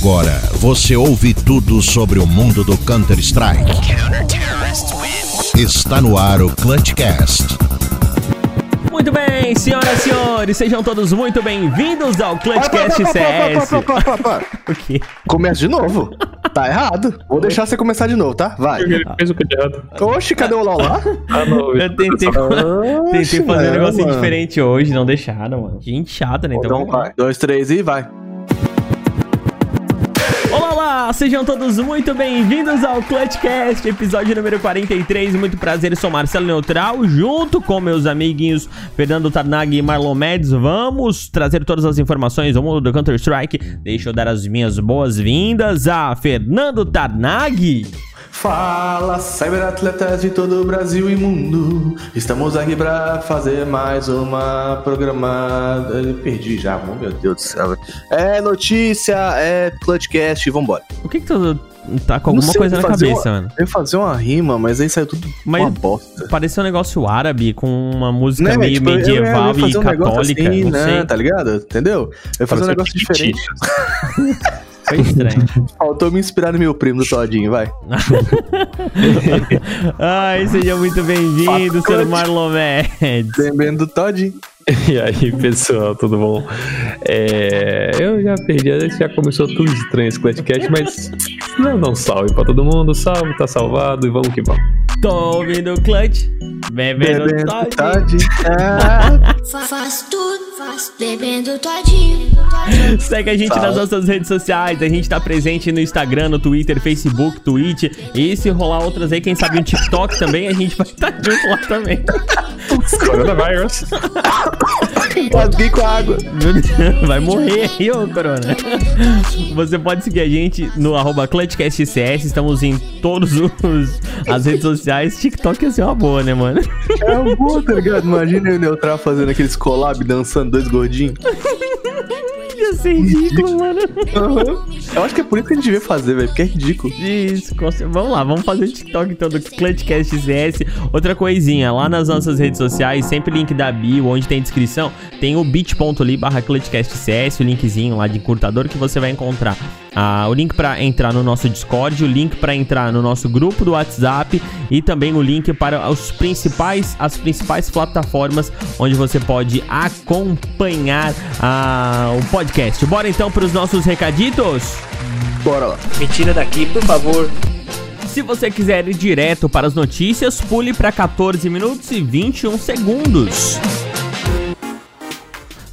Agora você ouve tudo sobre o mundo do Counter-Strike. Está no ar o Clutchcast. Muito bem, senhoras e senhores, sejam todos muito bem-vindos ao Clutchcast CS. O quê? Começa de novo. Tá errado. Vou deixar você começar de novo, tá? Vai. Ele fez o que de errado. Oxe, cadê o Laulá? Ah, não. Eu tentei, tentei Oxe, fazer um negocinho mano. diferente hoje, não deixaram, mano. Gente chata, né? Então, Então vai. Dois, três e vai. Sejam todos muito bem-vindos ao Clutchcast, episódio número 43. Muito prazer, eu sou Marcelo Neutral, junto com meus amiguinhos Fernando Tarnag e Marlon Mendes. Vamos trazer todas as informações do mundo do Counter-Strike. Deixa eu dar as minhas boas-vindas a Fernando Tarnag. Fala, cyberatletas de todo o Brasil e mundo. Estamos aqui pra fazer mais uma programada. Eu perdi já, meu Deus do céu. É notícia, é Clutchcast, vambora. O que que tu tá com alguma coisa na cabeça, uma- mano? Eu ia fazer uma rima, mas aí saiu tudo Mas- uma bosta. Pareceu um negócio árabe com uma música Né, meio tipo, medieval e um católica, assim, não né, sei. Tá ligado? Entendeu? Eu ia fazer um negócio diferente. Foi estranho. Faltou me inspirar no meu primo do Todinho, vai. Ai, seja muito bem-vindo, senhor. Marlon Mendes. Lembrando do Todinho. E aí, pessoal, tudo bom? É, eu já perdi, já começou tudo estranho esse Clutchcast, mas não, não salve pra todo mundo, salve, tá salvado e vamos que vamos. Tô ouvindo o clutch, bebendo, Bebendo Fa- Faz tudo, faz bebendo todinho. Segue a gente Salve. nas nossas redes sociais, a gente tá presente no Instagram, no Twitter, Facebook, Twitch. E se rolar outras aí, quem sabe um TikTok também, a gente vai estar junto lá também. Coronavírus. Rasguei com a água. Meu Deus, Vai morrer aí, ô Corona. Você pode seguir a gente no arroba ClutchCastCS. Estamos em todas as redes sociais. TikTok ia ser uma boa, né, mano? É um bom, tá ligado? Imagina eu e o Neutral fazendo aqueles collab dançando dois gordinhos. Ia ser ridículo, mano. Eu acho que é por isso que a gente devia fazer, velho, porque é ridículo. Isso, vamos lá, vamos fazer o TikTok então do Clutchcast CS. Outra coisinha, lá nas nossas redes sociais, sempre link da bio, onde tem descrição, tem o bit.ly barra Clutchcast CS, o linkzinho lá de encurtador que você vai encontrar. Ah, o link pra entrar no nosso Discord, o link pra entrar no nosso grupo do WhatsApp e também o link para os principais, as principais plataformas onde você pode acompanhar ah, o podcast. Bora então para os nossos recaditos? Bora lá. Me tira daqui, por favor. Se você quiser ir direto para as notícias, pule para 14 minutos e 21 segundos.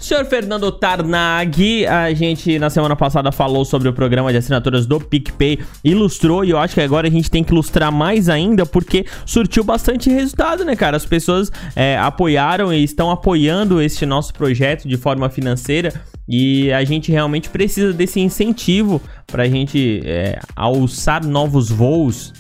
Senhor Fernando Tarnag, a gente na semana passada falou sobre o programa de assinaturas do PicPay, ilustrou e eu acho que agora a gente tem que ilustrar mais ainda porque surtiu bastante resultado, né, cara? As pessoas é, apoiaram e estão apoiando este nosso projeto de forma financeira e a gente realmente precisa desse incentivo pra gente é, alçar novos voos.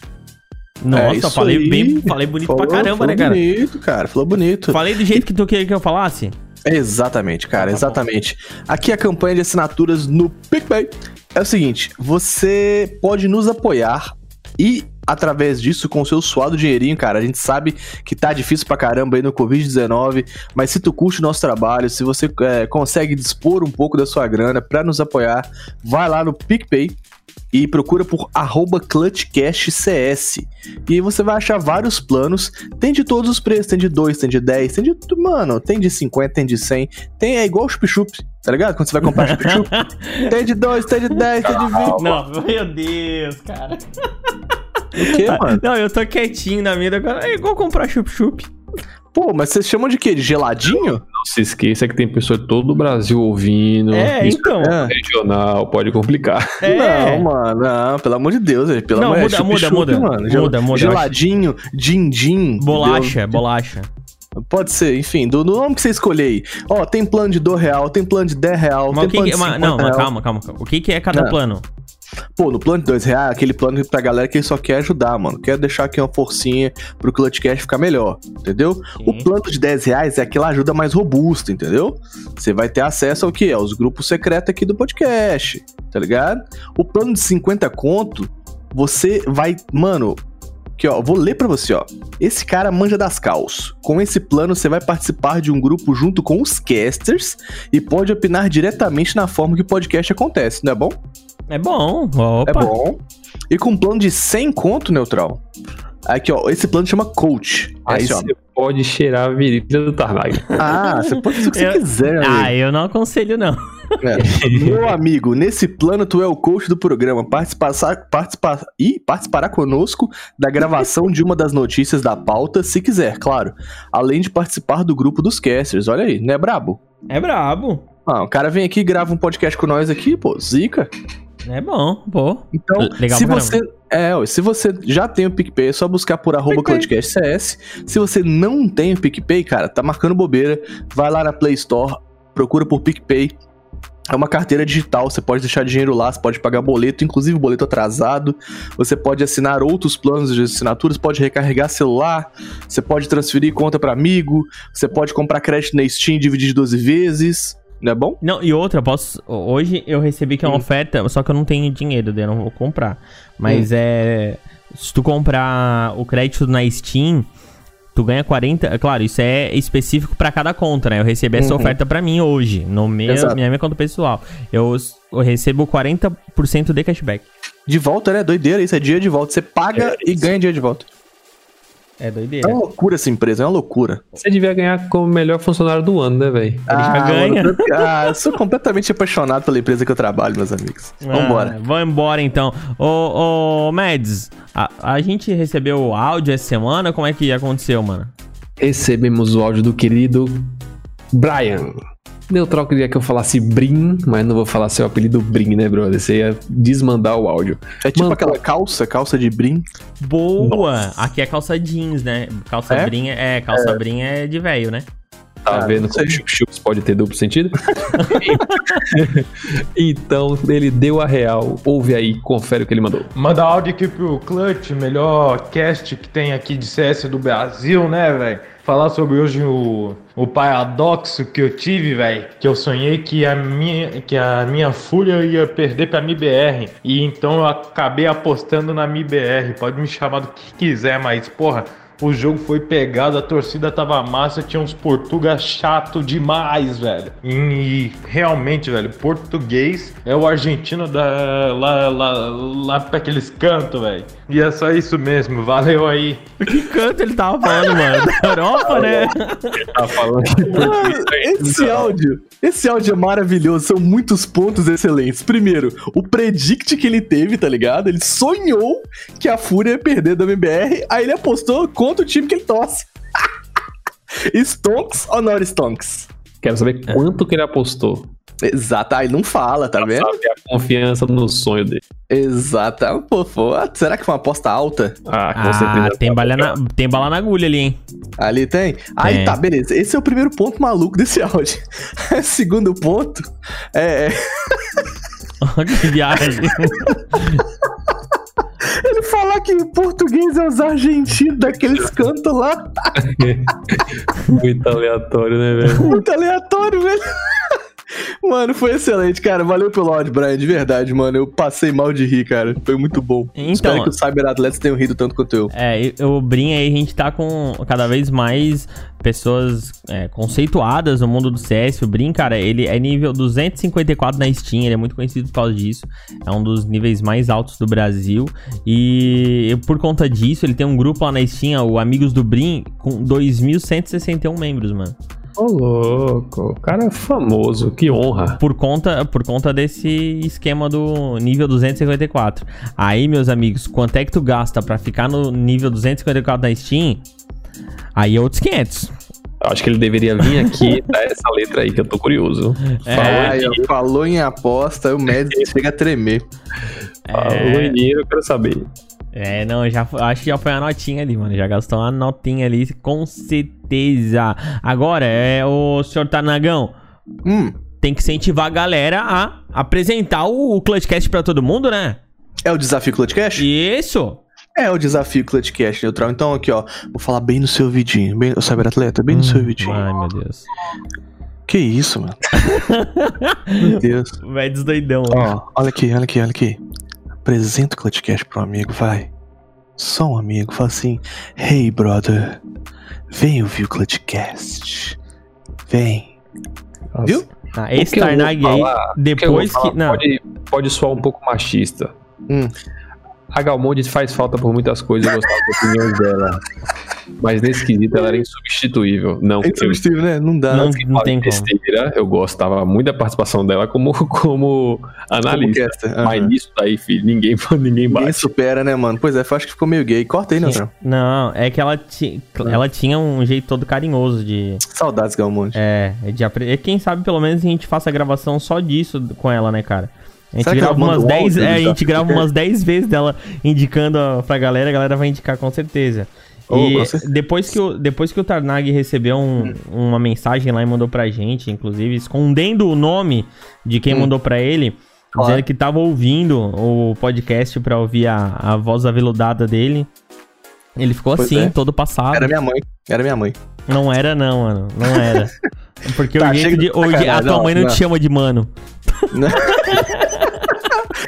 Nossa, É falei aí. bem, falei bonito Falou- pra caramba, falou né, cara? bonito, cara. Falou bonito. Falei do jeito que tu queria que eu falasse? Exatamente, cara, Tá bom. exatamente. Aqui a campanha de assinaturas no PicPay é o seguinte: você pode nos apoiar e através disso, com o seu suado dinheirinho, cara, a gente sabe que tá difícil pra caramba aí no Covid-19, mas se tu curte o nosso trabalho, se você é, consegue dispor um pouco da sua grana pra nos apoiar, vai lá no PicPay e procura por arroba ClutchCastCS. E aí você vai achar vários planos. Tem de todos os preços, tem de 2, tem de 10, tem de. Mano, tem de 50, tem de 100. Tem, é igual chup-chup, tá ligado? Quando você vai comprar chup-chup. tem de 2, tem de 10, tem de 20. Não, meu Deus, cara. O quê, mano? Não, eu tô quietinho na vida agora. É igual comprar chup-chup. Pô, mas vocês chamam de quê? De geladinho? Não se esqueça que tem pessoa de todo o Brasil ouvindo. É, Isso então. É. regional, pode complicar. É. Não, mano, não, pelo amor de Deus, velho. Pelo Não, amor muda, é muda, chup-chup, muda. mano. Gel- Muda, muda, Geladinho, din-din. Bolacha, entendeu? bolacha. Pode ser, enfim, do, do nome que você escolher aí. Ó, tem plano de 2 real, tem plano de 10 real, Mas tem que, plano que de mas- 50 Não, mas calma, calma, calma. O que, que é cada Não. plano? Pô, no plano de 2 reais, aquele plano pra galera que só quer ajudar, mano. Quer deixar aqui uma forcinha pro Clutchcast ficar melhor, entendeu? O Sim. plano de 10 reais é aquela ajuda mais robusta, entendeu? Você vai ter acesso ao quê? Aos grupos secretos aqui do podcast, tá ligado? O plano de 50 conto, você vai. Mano, Aqui, ó, vou ler pra você, ó. Esse cara manja das caos. Com esse plano, você vai participar de um grupo junto com os casters e pode opinar diretamente na forma que o podcast acontece, não é bom? É bom. É Opa. bom. E com um plano de 100 conto, Neutral. Aqui, ó. Esse plano chama Coach. Aí Esse, ó. você pode cheirar a virilha do Tarnag. Ah, você pode fazer o que Eu- você quiser, Ah, amigo. eu não aconselho, não. É. Meu amigo, nesse plano tu é o coach do programa. Participar, participar, e participará conosco da gravação de uma das notícias da pauta, se quiser, claro. Além de participar do grupo dos casters. Olha aí, não é brabo? É brabo. Ah, o cara vem aqui e grava um podcast com nós aqui, pô, zica. É bom, pô. Então, Legal se pra você. É, se você já tem o PicPay, é só buscar por arroba. Se você não tem o PicPay, cara, tá marcando bobeira, vai lá na Play Store, procura por PicPay. É uma carteira digital, você pode deixar dinheiro lá, você pode pagar boleto, inclusive boleto atrasado. Você pode assinar outros planos de assinaturas, pode recarregar celular, você pode transferir conta pra amigo, você pode comprar crédito na Steam e dividir de 12 vezes. Não é bom? Não, e outra, posso. Hoje eu recebi que é uma Hum. oferta, só que eu não tenho dinheiro, daí eu não vou comprar. Mas é. Se tu comprar o crédito na Steam, tu ganha 40. é Claro, isso é específico pra cada conta, né? Eu recebi essa Uhum. oferta pra mim hoje, no meu, Exato. minha minha conta pessoal. Eu, eu recebo 40% de cashback. De volta, né? Doideira, isso é dia de volta. Você paga É e ganha dia de volta. É É doideira. uma loucura essa empresa, é uma loucura. Você devia ganhar como melhor funcionário do ano, né, velho? já ganha. mano, eu- ah, eu sou completamente apaixonado pela empresa que eu trabalho, meus amigos. Vambora. Ah, vamos embora então. Ô, ô Mads, a, a gente recebeu áudio essa semana? Como é que aconteceu, mano? Recebemos o áudio do querido Brian. Neutral queria que eu falasse Brin, mas não vou falar seu apelido Brin, né, brother? Você ia desmandar o áudio. É tipo Mano, aquela calça, calça de brim. Boa! Aqui é calça jeans, né? Calça É? brinha é, calça brinha é de velho, né? Tá Ah, vendo não sei. como chup-chups pode ter duplo sentido? então, ele deu a real. Ouve aí, confere o que ele mandou. Manda áudio aqui pro Clutch, melhor cast que tem aqui de CS do Brasil, né, velho? Falar sobre hoje o, o paradoxo que eu tive, velho. Que eu sonhei que a minha, que a minha Fúria ia perder pra MBR. E então eu acabei apostando na MBR. Pode me chamar do que quiser, mas, porra. O jogo foi pegado, a torcida tava massa, tinha uns português chato demais, velho. E, e realmente, velho, português é o argentino da, lá, lá, lá pra aqueles cantos, velho. E é só isso mesmo, valeu aí. Que canto ele tava falando, mano? Da Europa, né? Tá falando Esse áudio, esse áudio é maravilhoso, são muitos pontos excelentes. Primeiro, o predict que ele teve, tá ligado? Ele sonhou que a Fúria ia perder da MBR, aí ele apostou contra o time que ele torce. Stonks ou not Stonks? Quero saber quanto que ele apostou. Exato, aí não fala, tá vendo? Sabe a confiança no sonho dele. Exato, pô, pô, ah, será que foi uma aposta alta? Ah, com Ah, certeza. tem, bala na, tem bala na agulha ali, hein? Ali tem? Aí tá, beleza. Esse é o primeiro ponto maluco desse áudio. Segundo ponto é, é que viagem. Ele falar que português é os argentinos daqueles cantos lá. Muito aleatório, né, velho? Muito aleatório, velho. Mano, foi excelente, cara. Valeu pelo áudio, Brian, de verdade, mano. Eu passei mal de rir, cara. Foi muito bom. Então- Espero que os cyberatletas tenham rido tanto quanto eu. É, o Brin aí, a gente tá com cada vez mais pessoas é, conceituadas no mundo do CS. O Brin, cara, ele é nível 254 na Steam, ele é muito conhecido por causa disso. É um dos níveis mais altos do Brasil. E por conta disso, ele tem um grupo lá na Steam, o Amigos do Brin, com 2.161 membros, mano. Ô, louco. O cara é famoso. Que honra. Por conta, por conta desse esquema do nível 254. Aí, meus amigos, quanto é que tu gasta pra ficar no nível 254 na Steam? Aí é outros 500. Acho que ele deveria vir aqui e dar essa letra aí, que eu tô curioso. É. Falou, em, falou em aposta, o médico chega a tremer. falou em dinheiro, eu quero saber. É, não, já, acho que já foi a notinha ali, mano. Já gastou uma notinha ali, com certeza. Agora, é o senhor Tanagão. Hum, Tem que incentivar a galera a apresentar o, o Clutchcast pra todo mundo, né? é o desafio Clutchcast? Isso! É o desafio Clutchcast neutral. Então, aqui, ó. Vou falar bem no seu ouvidinho. Bem, o cyberatleta, bem no seu ouvidinho. Ai, meu Deus. Que isso, mano? Meu Deus. Vai desdoidão. Ó, olha aqui, olha aqui, olha aqui. Apresenta o Clutchcast pro amigo, vai. Só um amigo, fala assim: Hey, brother, vem ouvir o Clutchcast. Vem. Nossa, Viu? Ah, esse que Tarnag aí, que depois falar que. Não, Pode, pode soar um pouco machista. Hum. A Galmonde faz falta por muitas coisas, eu gostava das opiniões dela. Mas nesse quesito ela era insubstituível. Não, É insubstituível, né? Não dá. não, não tem como. besteira, eu gostava muito da participação dela como, como Como analista. caster. Aham. Mas nisso daí, filho, ninguém, ninguém Ninguém bate. supera, né, mano? Pois é, eu acho que ficou meio gay. Corta aí, Neutral. Não, é que ela, ti, ela tinha um jeito todo carinhoso de. Saudades, Galmonte. É, de apre- e Quem sabe pelo menos a gente faça a gravação só disso com ela, né, cara? A gente grava umas um 10. áudio É, a gente grava umas 10 vezes dela indicando ó, pra galera, a galera vai indicar com certeza. Oh, E depois que, o, depois que o Tarnag recebeu um- uma mensagem lá e mandou pra gente, inclusive, escondendo o nome de quem Hum. mandou pra ele, Claro. dizendo que tava ouvindo o podcast pra ouvir a, a voz aveludada dele. Ele ficou Pois assim, é. todo passado. Era minha mãe. Era minha mãe. Não era, não, mano. Não era. Porque Tá, o jeito de. de o je- a tua não, mãe não, não. te chama de mano. Mãe,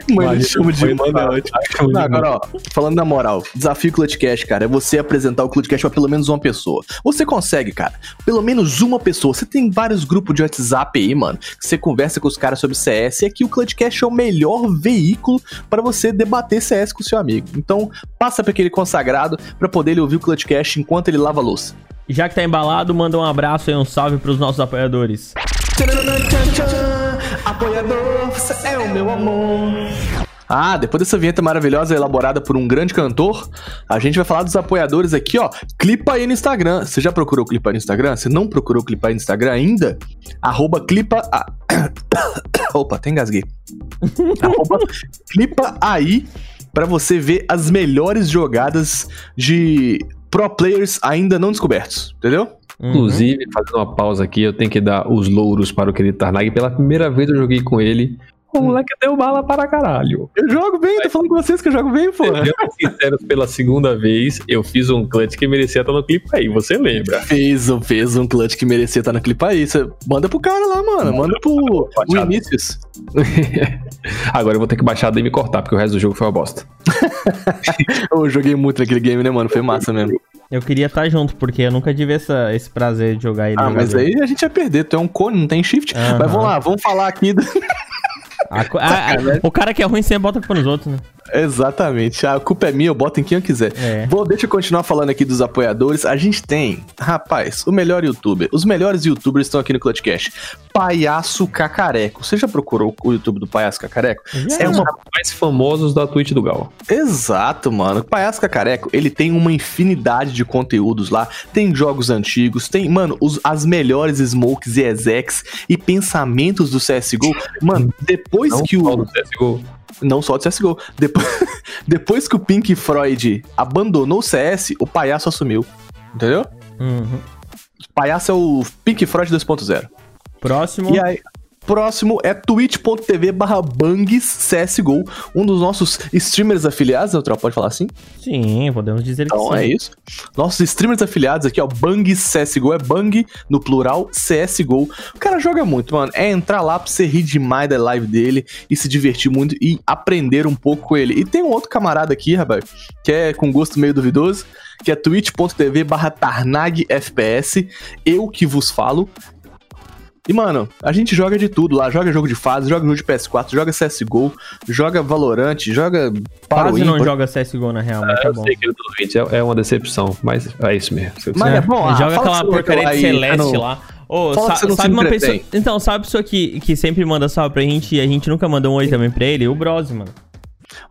me Mas chama de mãe, é ótimo. Não, agora, ó, falando na moral, desafio Clutchcast, cara, é você apresentar o Clutchcast pra pelo menos uma pessoa. Você consegue, cara. Pelo menos uma pessoa. Você tem vários grupos de WhatsApp aí, mano, que você conversa com os caras sobre CS e aqui o Clutchcast é o melhor veículo pra você debater CS com o seu amigo. Então, passa pra aquele consagrado pra poder ele ouvir o Clutchcast enquanto ele lava a louça. Já que tá embalado, manda um abraço e um salve pros nossos apoiadores. Apoiador, você é o meu amor. Ah, depois dessa vinheta maravilhosa elaborada por um grande cantor, a gente vai falar dos apoiadores aqui, ó. Clipa aí no Instagram. Você já procurou clipar no Instagram? Você não procurou clipar no Instagram ainda? Arroba clipa. a- Opa, até engasguei. Arroba clipa aí pra você ver as melhores jogadas de pro players ainda não descobertos, entendeu? Uhum. Inclusive, fazendo uma pausa aqui, eu tenho que dar os louros para o querido Tarnag. Pela primeira vez eu joguei com ele. O moleque deu bala para caralho. Eu jogo bem, tô falando com vocês que eu jogo bem, pô. Sejamos sinceros, pela segunda vez, eu fiz um clutch que merecia estar no clipe aí, você lembra? Fez, um- fez um clutch que merecia estar no clipe aí. Você manda pro cara lá, mano. Manda pro. Vinícius. Agora eu vou ter que baixar daí e me cortar, porque o resto do jogo foi uma bosta. Eu joguei muito naquele game, né, mano? Foi massa mesmo. Eu queria estar junto, porque eu nunca tive essa, esse prazer de jogar ele. Ah, mas aí a gente ia perder. Tu é um cone, não tem shift. Aham. Mas vamos lá, vamos falar aqui. do- A a- a- o cara que é ruim sempre bota a culpa nos outros, né? Exatamente. A culpa é minha, eu boto em quem eu quiser. É. Vou, deixa eu continuar falando aqui dos apoiadores. A gente tem, rapaz, o melhor youtuber. Os melhores youtubers estão aqui no Clutchcast. Palhaço Cacareco. Você já procurou o YouTube do Palhaço Cacareco? Já. É uma Mais famosos da Twitch do Gal. Exato, mano. O Palhaço Cacareco, ele tem uma infinidade de conteúdos lá. Tem jogos antigos, tem, mano, os- as melhores smokes e execs e pensamentos do CSGO. Mano, depois Não que o. do CSGO. Não só do CSGO. Depois, depois que o Pink Floyd abandonou o CS, o palhaço assumiu. Entendeu? Uhum. O palhaço é o Pink Floyd 2.0. Próximo. E aí, próximo é twitch.tv barra CSGO, um dos nossos streamers afiliados, Neutral, pode falar assim? Sim, podemos dizer que Então sim. é isso. Nossos streamers afiliados aqui, ó, Bangs CSGO, é Bang no plural, CSGO. O cara joga muito, mano. É entrar lá pra você rir demais da live dele e se divertir muito e aprender um pouco com ele. E tem um outro camarada aqui, rapaz, que é com gosto meio duvidoso, que é twitch.tv barra tarnagfps, eu que vos falo. E, mano, a gente joga de tudo lá. Joga jogo de fase, joga jogo de PS4, joga CSGO, joga Valorant, joga Quase Paroim, não joga CSGO na real, mas tá eu bom. sei que ele Twitch é, é uma decepção, mas é isso mesmo. Mas é bom, ah, joga aquela porcaria vai de e- Celeste ah, lá. Ô, Fala sa- sabe uma pessoa. Então, sabe pessoa que, que sempre manda salve pra gente e a gente nunca mandou um oi também pra ele? O Bros, mano.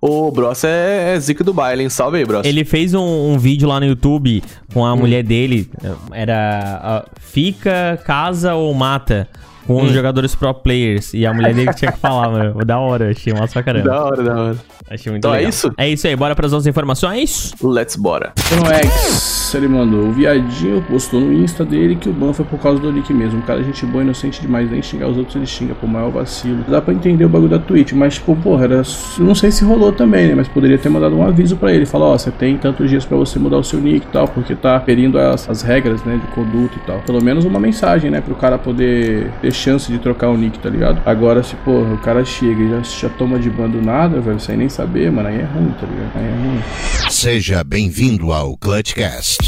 Ô, Bros é, é zica do baile, hein? Salve aí, Bros. Ele fez um, um vídeo lá no YouTube com Hum. a mulher dele. Era ah, fica, casa ou mata com Hum. os jogadores pro players. E a mulher dele que tinha que falar, mano. Da hora, achei massa pra caramba. Da hora, da hora. Achei muito Então é legal. isso? É isso aí, bora pras nossas informações? Let's bora. No X, ele mandou. O viadinho postou no Insta dele que o ban foi por causa do Nick mesmo. O cara é gente boa, inocente demais, nem xingar os outros ele xinga, pô, maior vacilo. Dá pra entender o bagulho da Twitch, mas, tipo, porra, era... não sei se rolou também, né? Mas poderia ter mandado um aviso pra ele. Falar, ó, você tem tantos dias pra você mudar o seu nick e tal, porque tá ferindo as, as regras, né, de conduta e tal. Pelo menos uma mensagem, né, pro cara poder ter chance de trocar o nick, tá ligado? Agora, se, porra, o cara chega e já, já toma de ban do nada, velho, sem nem saber, mano, aí é ruim, tá ligado? Aí é ruim. Seja bem-vindo ao Clutchcast.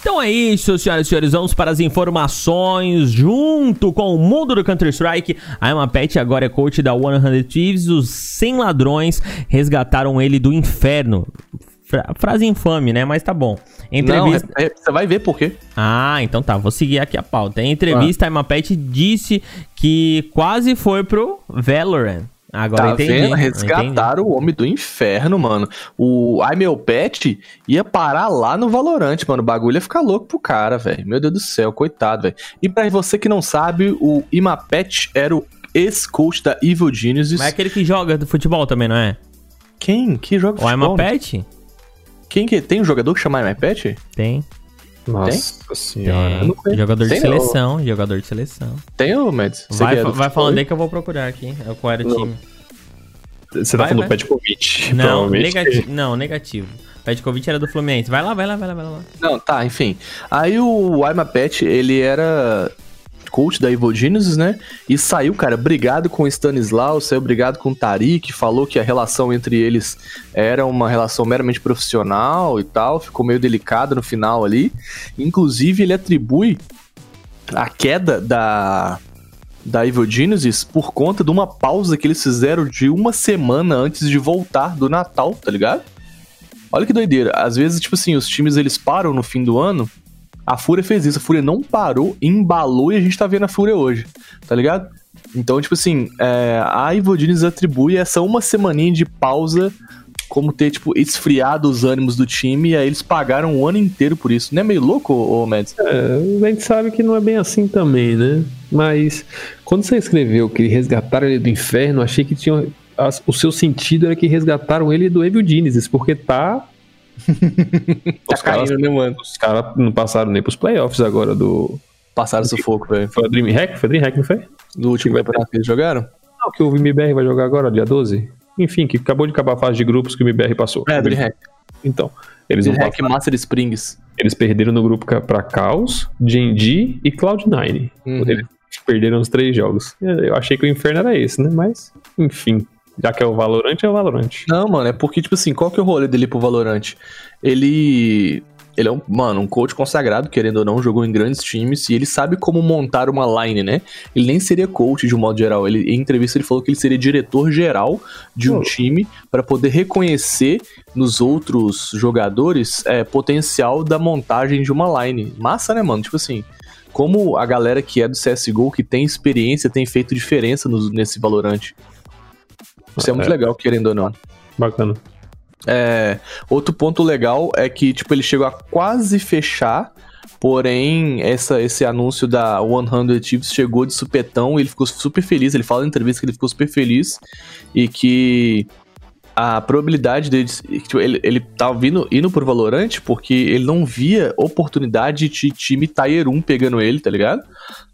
Então é isso, senhoras e senhores. Vamos para as informações junto com o mundo do Counter-Strike. A Emma Pet agora é coach da 100 Thieves. Os 100 ladrões resgataram ele do inferno. Fra- frase infame, né? Mas tá bom. Não, Entrevista. é- é- você vai ver por quê. Ah, então tá. Vou seguir aqui a pauta. Em entrevista, a Emma Pet disse que quase foi pro Valorant. Agora tá entendi. vendo? entendi. Resgataram o homem do inferno, mano. O Ai Meu Pet ia parar lá no Valorante, mano. O bagulho ia ficar louco pro cara, velho. Meu Deus do céu, coitado, velho. E pra você que não sabe, o Imapet era o ex-coach da Evil Geniuses. Mas é aquele que joga do futebol também, não é? Quem? Que joga O futebol? Pet? Quem que tem um jogador que chama Imapet? Tem. Nossa senhora. Tem. não. Jogador de Tem, não. seleção, jogador de seleção. Tem, ô, Mads? Você Vai, é vai falando aí? que eu vou procurar aqui. É qual era o Não. time. Você Vai, tá falando vai. do Petkovic, Não, negativo. Não, negativo. Petkovic era do Fluminense. Vai lá, vai lá, vai lá, vai lá. Não, tá, enfim. Aí o Imapet, ele era coach da Evil Geniuses, né? E saiu, cara, brigado com o Stanislau, saiu brigado com o Tariq, falou que a relação entre eles era uma relação meramente profissional e tal, ficou meio delicado no final ali. Inclusive, ele atribui a queda da da Evil Geniuses por conta de uma pausa que eles fizeram de uma semana antes de voltar do Natal, tá ligado? Olha que doideira. Às vezes, tipo assim, os times eles param no fim do ano. A Fúria fez isso. A Fúria não parou, embalou e a gente tá vendo a Fúria hoje. Tá ligado? Então, tipo assim, é, a Geniuses atribui essa uma semaninha de pausa como ter, tipo, esfriado os ânimos do time. E aí eles pagaram o ano inteiro por isso. Não é meio louco, ô Mads? É, a gente sabe que não é bem assim também, né? Mas quando você escreveu que resgataram ele do inferno, achei que tinha. as- o seu sentido era que resgataram ele do Evil Genesis, porque tá. Tá os caras caindo, né, mano? os caras não passaram nem pros playoffs agora do. Passaram sufoco, velho. Foi a Dreamhack? Foi a Dreamhack, não foi? Do último campeonato que eles jogaram? Não, que o MBR vai jogar agora, dia 12. Enfim, que acabou de acabar a fase de grupos que o MBR passou. É, Dreamhack. Então, eles não Dreamhack passaram. Master Springs. Eles perderam no grupo pra Chaos, G&G e Cloud9. Uhum. Eles perderam os três jogos. Eu achei que o inferno era esse, né? Mas, enfim. Já que é o Valorant, é o Valorant. Não, mano, é porque, tipo assim, qual que é o rolê dele pro Valorant? Ele. Ele é um, mano, um coach consagrado, querendo ou não, jogou em grandes times e ele sabe como montar uma line, né? Ele nem seria coach de um modo geral. Ele, em entrevista ele falou que ele seria diretor geral de um Oh. time para poder reconhecer nos outros jogadores é, potencial da montagem de uma line. Massa, né, mano? Tipo assim, como a galera que é do CSGO, que tem experiência, tem feito diferença no- nesse Valorant. Isso é muito É. legal, querendo ou não. Bacana. É, outro ponto legal é que, tipo, ele chegou a quase fechar, porém, essa, esse anúncio da 100 Chiefs chegou de supetão e ele ficou super feliz. Ele fala na entrevista que ele ficou super feliz e que a probabilidade dele. Tipo, ele, ele tava vindo, indo pro Valorant porque ele não via oportunidade de time Tier 1 pegando ele, tá ligado?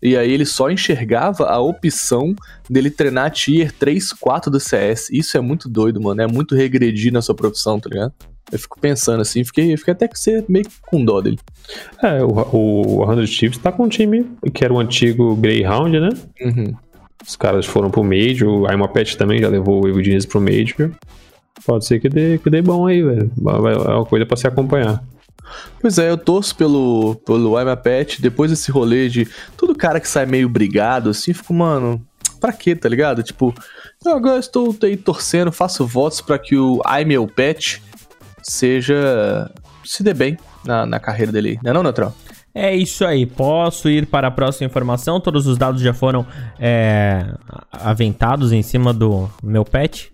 E aí ele só enxergava a opção dele treinar Tier 3, 4 do CS. Isso é muito doido, mano. É muito regredir na sua profissão, tá ligado? Eu fico pensando assim, fiquei, fiquei até que ser meio que com dó dele. É, o, o 100 Chiefs tá com um time que era o antigo Greyhound, né? Uhum. Os caras foram pro Major, a Imapet também já levou o Evil Genius pro Major. Pode ser que dê, que dê bom aí, velho. É uma coisa pra se acompanhar. Pois é, eu torço pelo, pelo I'm a Pet, depois desse rolê de todo cara que sai meio brigado, assim, fico, mano, pra quê, tá ligado? Tipo, eu agora estou aí torcendo, faço votos pra que o I'm a Pet seja. se dê bem na, na carreira dele, não é não, Neutral? É isso aí, posso ir para a próxima informação. Todos os dados já foram é, aventados em cima do meu pet.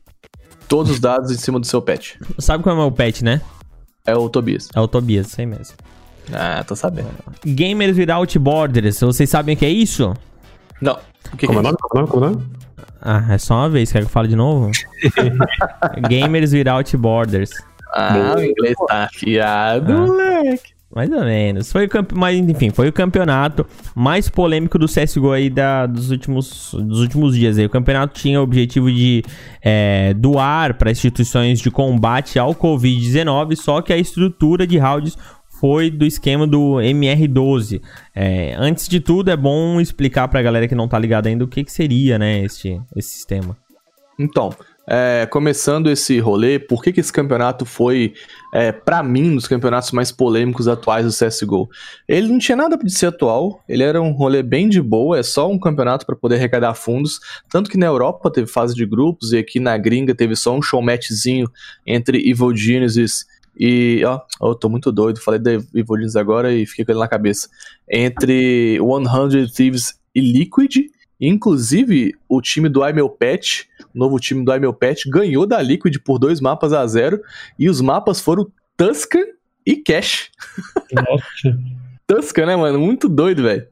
Todos os dados em cima do seu pet. Sabe qual é o meu pet, né? É o Tobias. É o Tobias, isso aí mesmo. Ah, tô sabendo. Gamers Without Borders, vocês sabem o que é isso? Não. O que, Como é que é nome? Como é o nome? Como é o nome? Ah, é só uma vez, quer que eu fale de novo? Gamers Without Borders. Ah, o inglês tá afiado, Ah. moleque. Mais ou menos. Foi o campe... Mas, enfim, foi o campeonato mais polêmico do CSGO aí da, dos, últimos, dos últimos dias. Aí. O campeonato tinha o objetivo de é, doar para instituições de combate ao Covid-19, só que a estrutura de rounds foi do esquema do MR12. É, antes de tudo, é bom explicar pra galera que não tá ligada ainda o que, que seria, né, este, esse sistema. Então, é, começando esse rolê, por que, que esse campeonato foi, é, para mim, um dos campeonatos mais polêmicos atuais do CSGO? Ele não tinha nada de ser atual, ele era um rolê bem de boa, é só um campeonato para poder arrecadar fundos. Tanto que na Europa teve fase de grupos e aqui na gringa teve só um showmatchzinho entre Evil Genesis e, ó, eu tô muito doido, falei da Evil Genesis agora e fiquei com ele na cabeça. Entre 100 Thieves e Liquid, Inclusive, o time do Imel Pet, o novo time do Imel Pet, ganhou da Liquid por dois mapas a zero. E os mapas foram Tuscan e Cash. Nossa. Tuscan, né, mano? Muito doido, velho.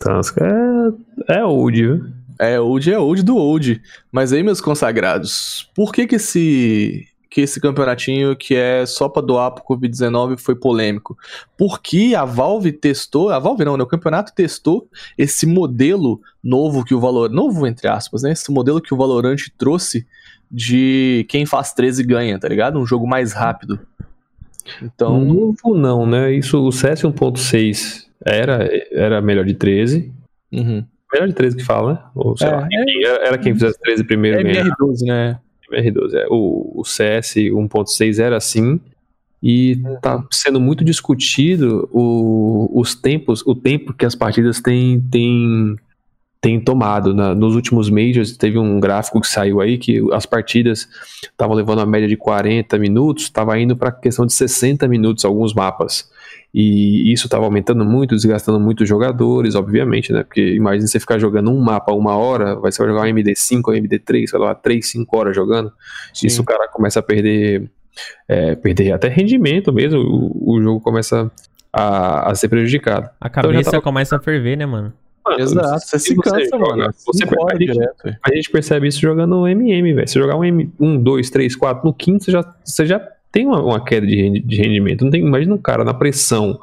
Tuscan é, é old, viu? É, old é old do old. Mas aí, meus consagrados, por que que esse que esse campeonatinho que é só pra doar pro Covid-19 foi polêmico. Porque a Valve testou, a Valve não, né? O campeonato testou esse modelo novo que o Valor, novo entre aspas, né? Esse modelo que o Valorant trouxe de quem faz 13 ganha, tá ligado? Um jogo mais rápido. Então, Novo não, né? Isso, o CS 1.6 era, era melhor de 13. uhum. Melhor de 13 que fala, né? Ou sei É, lá, era, era quem fizesse 13 primeiro é ganhava. MR12, né? R12. É. O, o CS 1.6 era assim. E tá sendo muito discutido o, os tempos, o tempo que as partidas têm, têm, têm tomado. Na- nos últimos Majors, teve um gráfico que saiu aí que as partidas estavam levando a média de 40 minutos, estava indo para questão de 60 minutos alguns mapas. E isso estava aumentando muito, desgastando muito os jogadores, obviamente, né? Porque imagina você ficar jogando um mapa uma hora, vai vai jogar um MD5 ou MD3, sei lá, 3, 5 horas jogando. Isso o cara começa a perder, é, perder até rendimento mesmo, o, o jogo começa a, a ser prejudicado. A Então cabeça tava- começa a ferver, né, mano? Exato, você se cansa, joga, mano. Você, Cinco a, gente, direto, a gente percebe isso jogando MM, velho. Se jogar um M, 1, 2, 3, 4, no quinto você já, você já tem uma, uma queda de, de rendimento. Não tem, imagina um cara na pressão,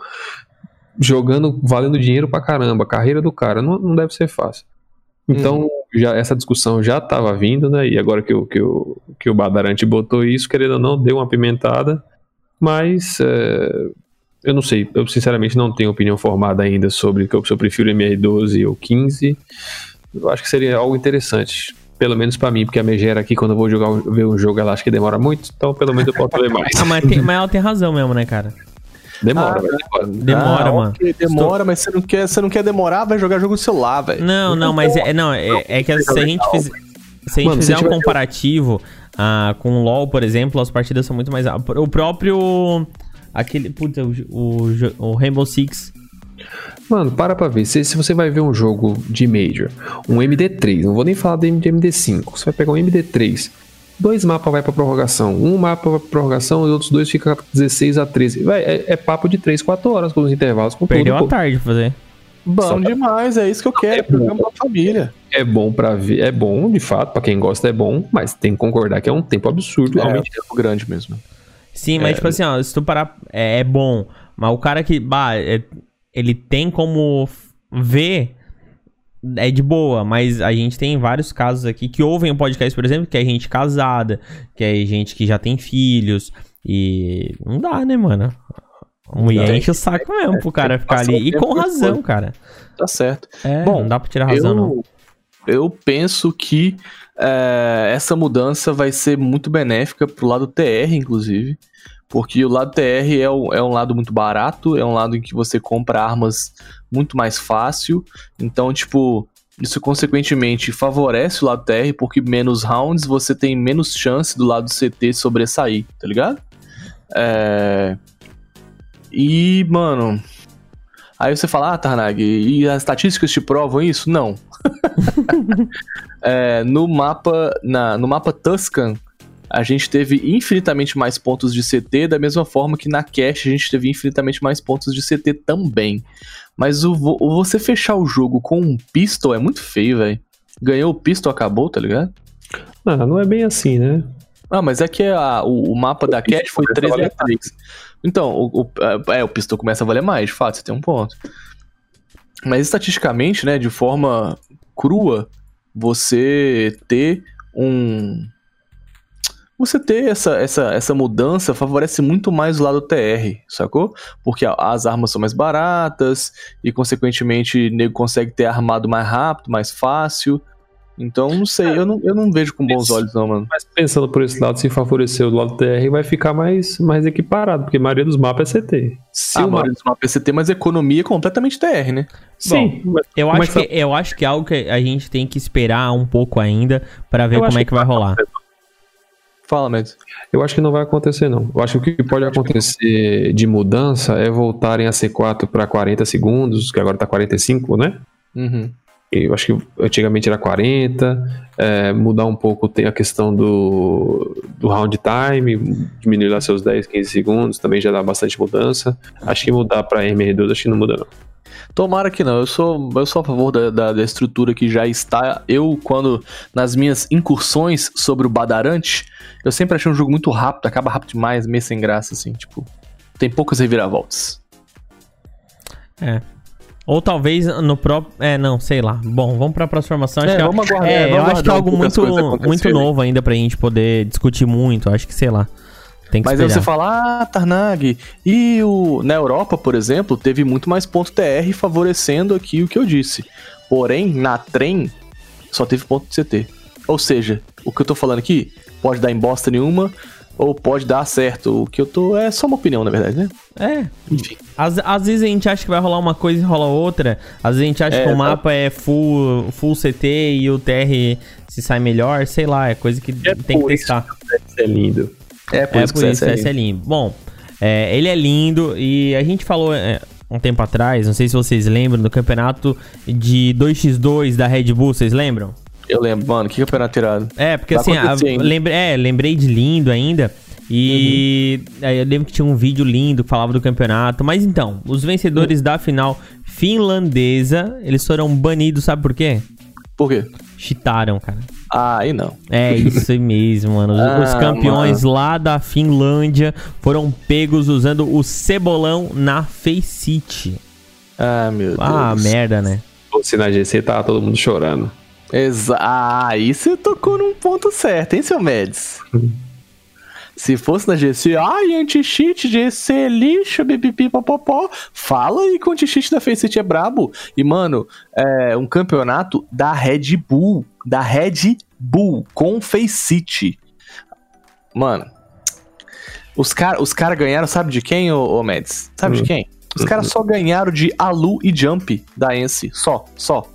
jogando, valendo dinheiro pra caramba, carreira do cara, não, não deve ser fácil. Então, já, essa discussão já estava vindo, né? E agora que o, que que o Badarante botou isso, querendo ou não, deu uma pimentada. Mas é, eu não sei, eu sinceramente não tenho opinião formada ainda sobre que eu- se eu prefiro MR12 ou 15. Eu acho que seria algo interessante. Pelo menos pra mim, porque a megera aqui, quando eu vou jogar, ver um jogo, ela acha que demora muito, então pelo menos eu posso ler mais. Ah, mas, tem- mas ela tem razão mesmo, né, cara? Demora, Ah, velho, demora. Demora, Ah, mano. ok, demora, mas você não, quer, você não quer demorar, vai jogar jogo no celular, velho. Não, não, mas é, não, é, é que se a gente fizer, se a gente Mano, se fizer um comparativo ah, com o LoL, por exemplo, as partidas são muito mais. O próprio. Aquele. Puta, o, o, o Rainbow Six. Mano, para pra ver. Se, se você vai ver um jogo de Major, um MD3, não vou nem falar de MD5, você vai pegar um MD3, dois mapas vai pra prorrogação, um mapa vai pra prorrogação e os outros dois ficam 16 a 13. Vai, é, é papo de 3, 4 horas com os intervalos, com Perdeu tudo. a pô. tarde pra fazer. Bom Só demais, é isso que eu quero, É programa bom. pra família. É bom pra ver, é bom, de fato, pra quem gosta é bom, mas tem que concordar que é um tempo absurdo. É, Realmente, um grande mesmo. Sim, mas tipo assim, ó, se tu parar. É, é bom. Mas o cara que. Bah, é- ele tem como ver. É de boa, mas a gente tem vários casos aqui que ouvem o podcast, por exemplo, que é gente casada, que é gente que já tem filhos. E não dá, né, mano? A mulher enche o saco mesmo pro cara ficar ali. E com razão, for. cara. Tá certo. É, Bom, não dá pra tirar razão, não. eu, eu penso que é, essa mudança vai ser muito benéfica pro lado TR, inclusive. Porque o lado TR é, o- é um lado muito barato, é um lado em que você compra armas muito mais fácil. Então, tipo, isso consequentemente favorece o lado TR, porque menos rounds você tem menos chance do lado CT sobressair, tá ligado? É. E, mano. Aí você fala, ah, Tarnag, e as estatísticas te provam isso? Não. É, no mapa na, no mapa Tuscan, a gente teve infinitamente mais pontos de CT, da mesma forma que na Cache a gente teve infinitamente mais pontos de CT também. Mas o, o você fechar o jogo com um pistol é muito feio, velho. Ganhou o pistol, acabou, tá ligado? ah, não é bem assim, né? Ah, mas é que a- o, o mapa da Cache foi começa a 3 a valer 3. Então, o, o- é, o pistol começa a valer mais, de fato, você tem um ponto. Mas estatisticamente, né, de forma crua, você ter um. Você ter essa, essa, essa mudança favorece muito mais o lado TR, sacou? Porque a- as armas são mais baratas e, consequentemente, o nego consegue ter armado mais rápido, mais fácil. Então, não sei, eu não, eu não vejo com bons olhos, não, mano. Mas pensando por esse lado, se favorecer o lado TR, vai ficar mais, mais equiparado, porque a maioria dos mapas é CT. Se Ah, o mano, mapa... eles uma PCT, mas economia é completamente TR, né? Sim, mas- Eu é acho, que, eu acho que é algo que a gente tem que esperar um pouco ainda pra ver Eu como é que vai rolar. Fala, Mads. Eu acho que não vai acontecer, não. Eu acho que o que pode acontecer de mudança é voltarem a C4 para 40 segundos, que agora tá 45, né? Uhum. Eu acho que antigamente era 40, é, mudar um pouco tem a questão do, do round time, diminuir lá seus 10, 15 segundos, também já dá bastante mudança. Acho que mudar para MR2 acho que não muda não. Tomara que não. Eu sou, eu sou a favor da, da, da estrutura que já está. Eu, quando, nas minhas incursões sobre o Badarante, eu sempre achei um jogo muito rápido, acaba rápido demais, meio sem graça, assim, tipo. Tem poucas reviravoltas. É. Ou talvez no próprio. É, não, sei lá. Bom, vamos pra próxima formação. Acho É, que vamos aguardar, é, vamos eu acho que é algo muito, muito novo ainda pra gente poder discutir muito. Acho que, sei lá. Tem que Mas aí esperar. você fala, ah, Tarnag, e o, na Europa, por exemplo, teve muito mais ponto TR favorecendo aqui o que eu disse. Porém, na trem, só teve ponto CT. Ou seja, o que eu tô falando aqui pode dar em bosta nenhuma, ou pode dar certo. O que eu tô. É só uma opinião, na verdade, né? É. Enfim. Às, às vezes a gente acha que vai rolar uma coisa e rola outra. Às vezes a gente acha É, que o tá. mapa é full, full CT e o TR se sai melhor. Sei lá, é coisa que É tem que isso testar. Isso é lindo. É É por isso, que esse é lindo. Bom, é, ele é lindo e a gente falou é, um tempo atrás, não sei se vocês lembram, do campeonato de 2x2 da Red Bull, vocês lembram? Eu lembro, mano, que campeonato tirado. É, porque Vai assim, a, lembrei, é, lembrei de lindo ainda. E Uhum. aí eu lembro que tinha um vídeo lindo que falava do campeonato. Mas então, os vencedores da final finlandesa, eles foram banidos, sabe por quê? Por quê? Cheataram, cara. Ah, aí não. É isso aí mesmo, mano. Os, os Ah, campeões lá da Finlândia foram pegos usando o cebolão na Faceit. Ah, meu Deus. Ah, merda, né? Se na GC tava todo mundo chorando. Exa ah, aí você tocou num ponto certo, hein, seu Médici? Se fosse na GC, ai, anti-cheat, GC, lixo, bipipi, popopó. Fala aí que o anti-cheat da Faceit é brabo. E, mano, é um campeonato da Red Bull. Da Red Bull, com Faceit. Mano, os caras os cara ganharam, sabe de quem, ô, ô Mads? Sabe de Hum. quem? Os caras só ganharam de Alu e Jump da Ence. Só, só.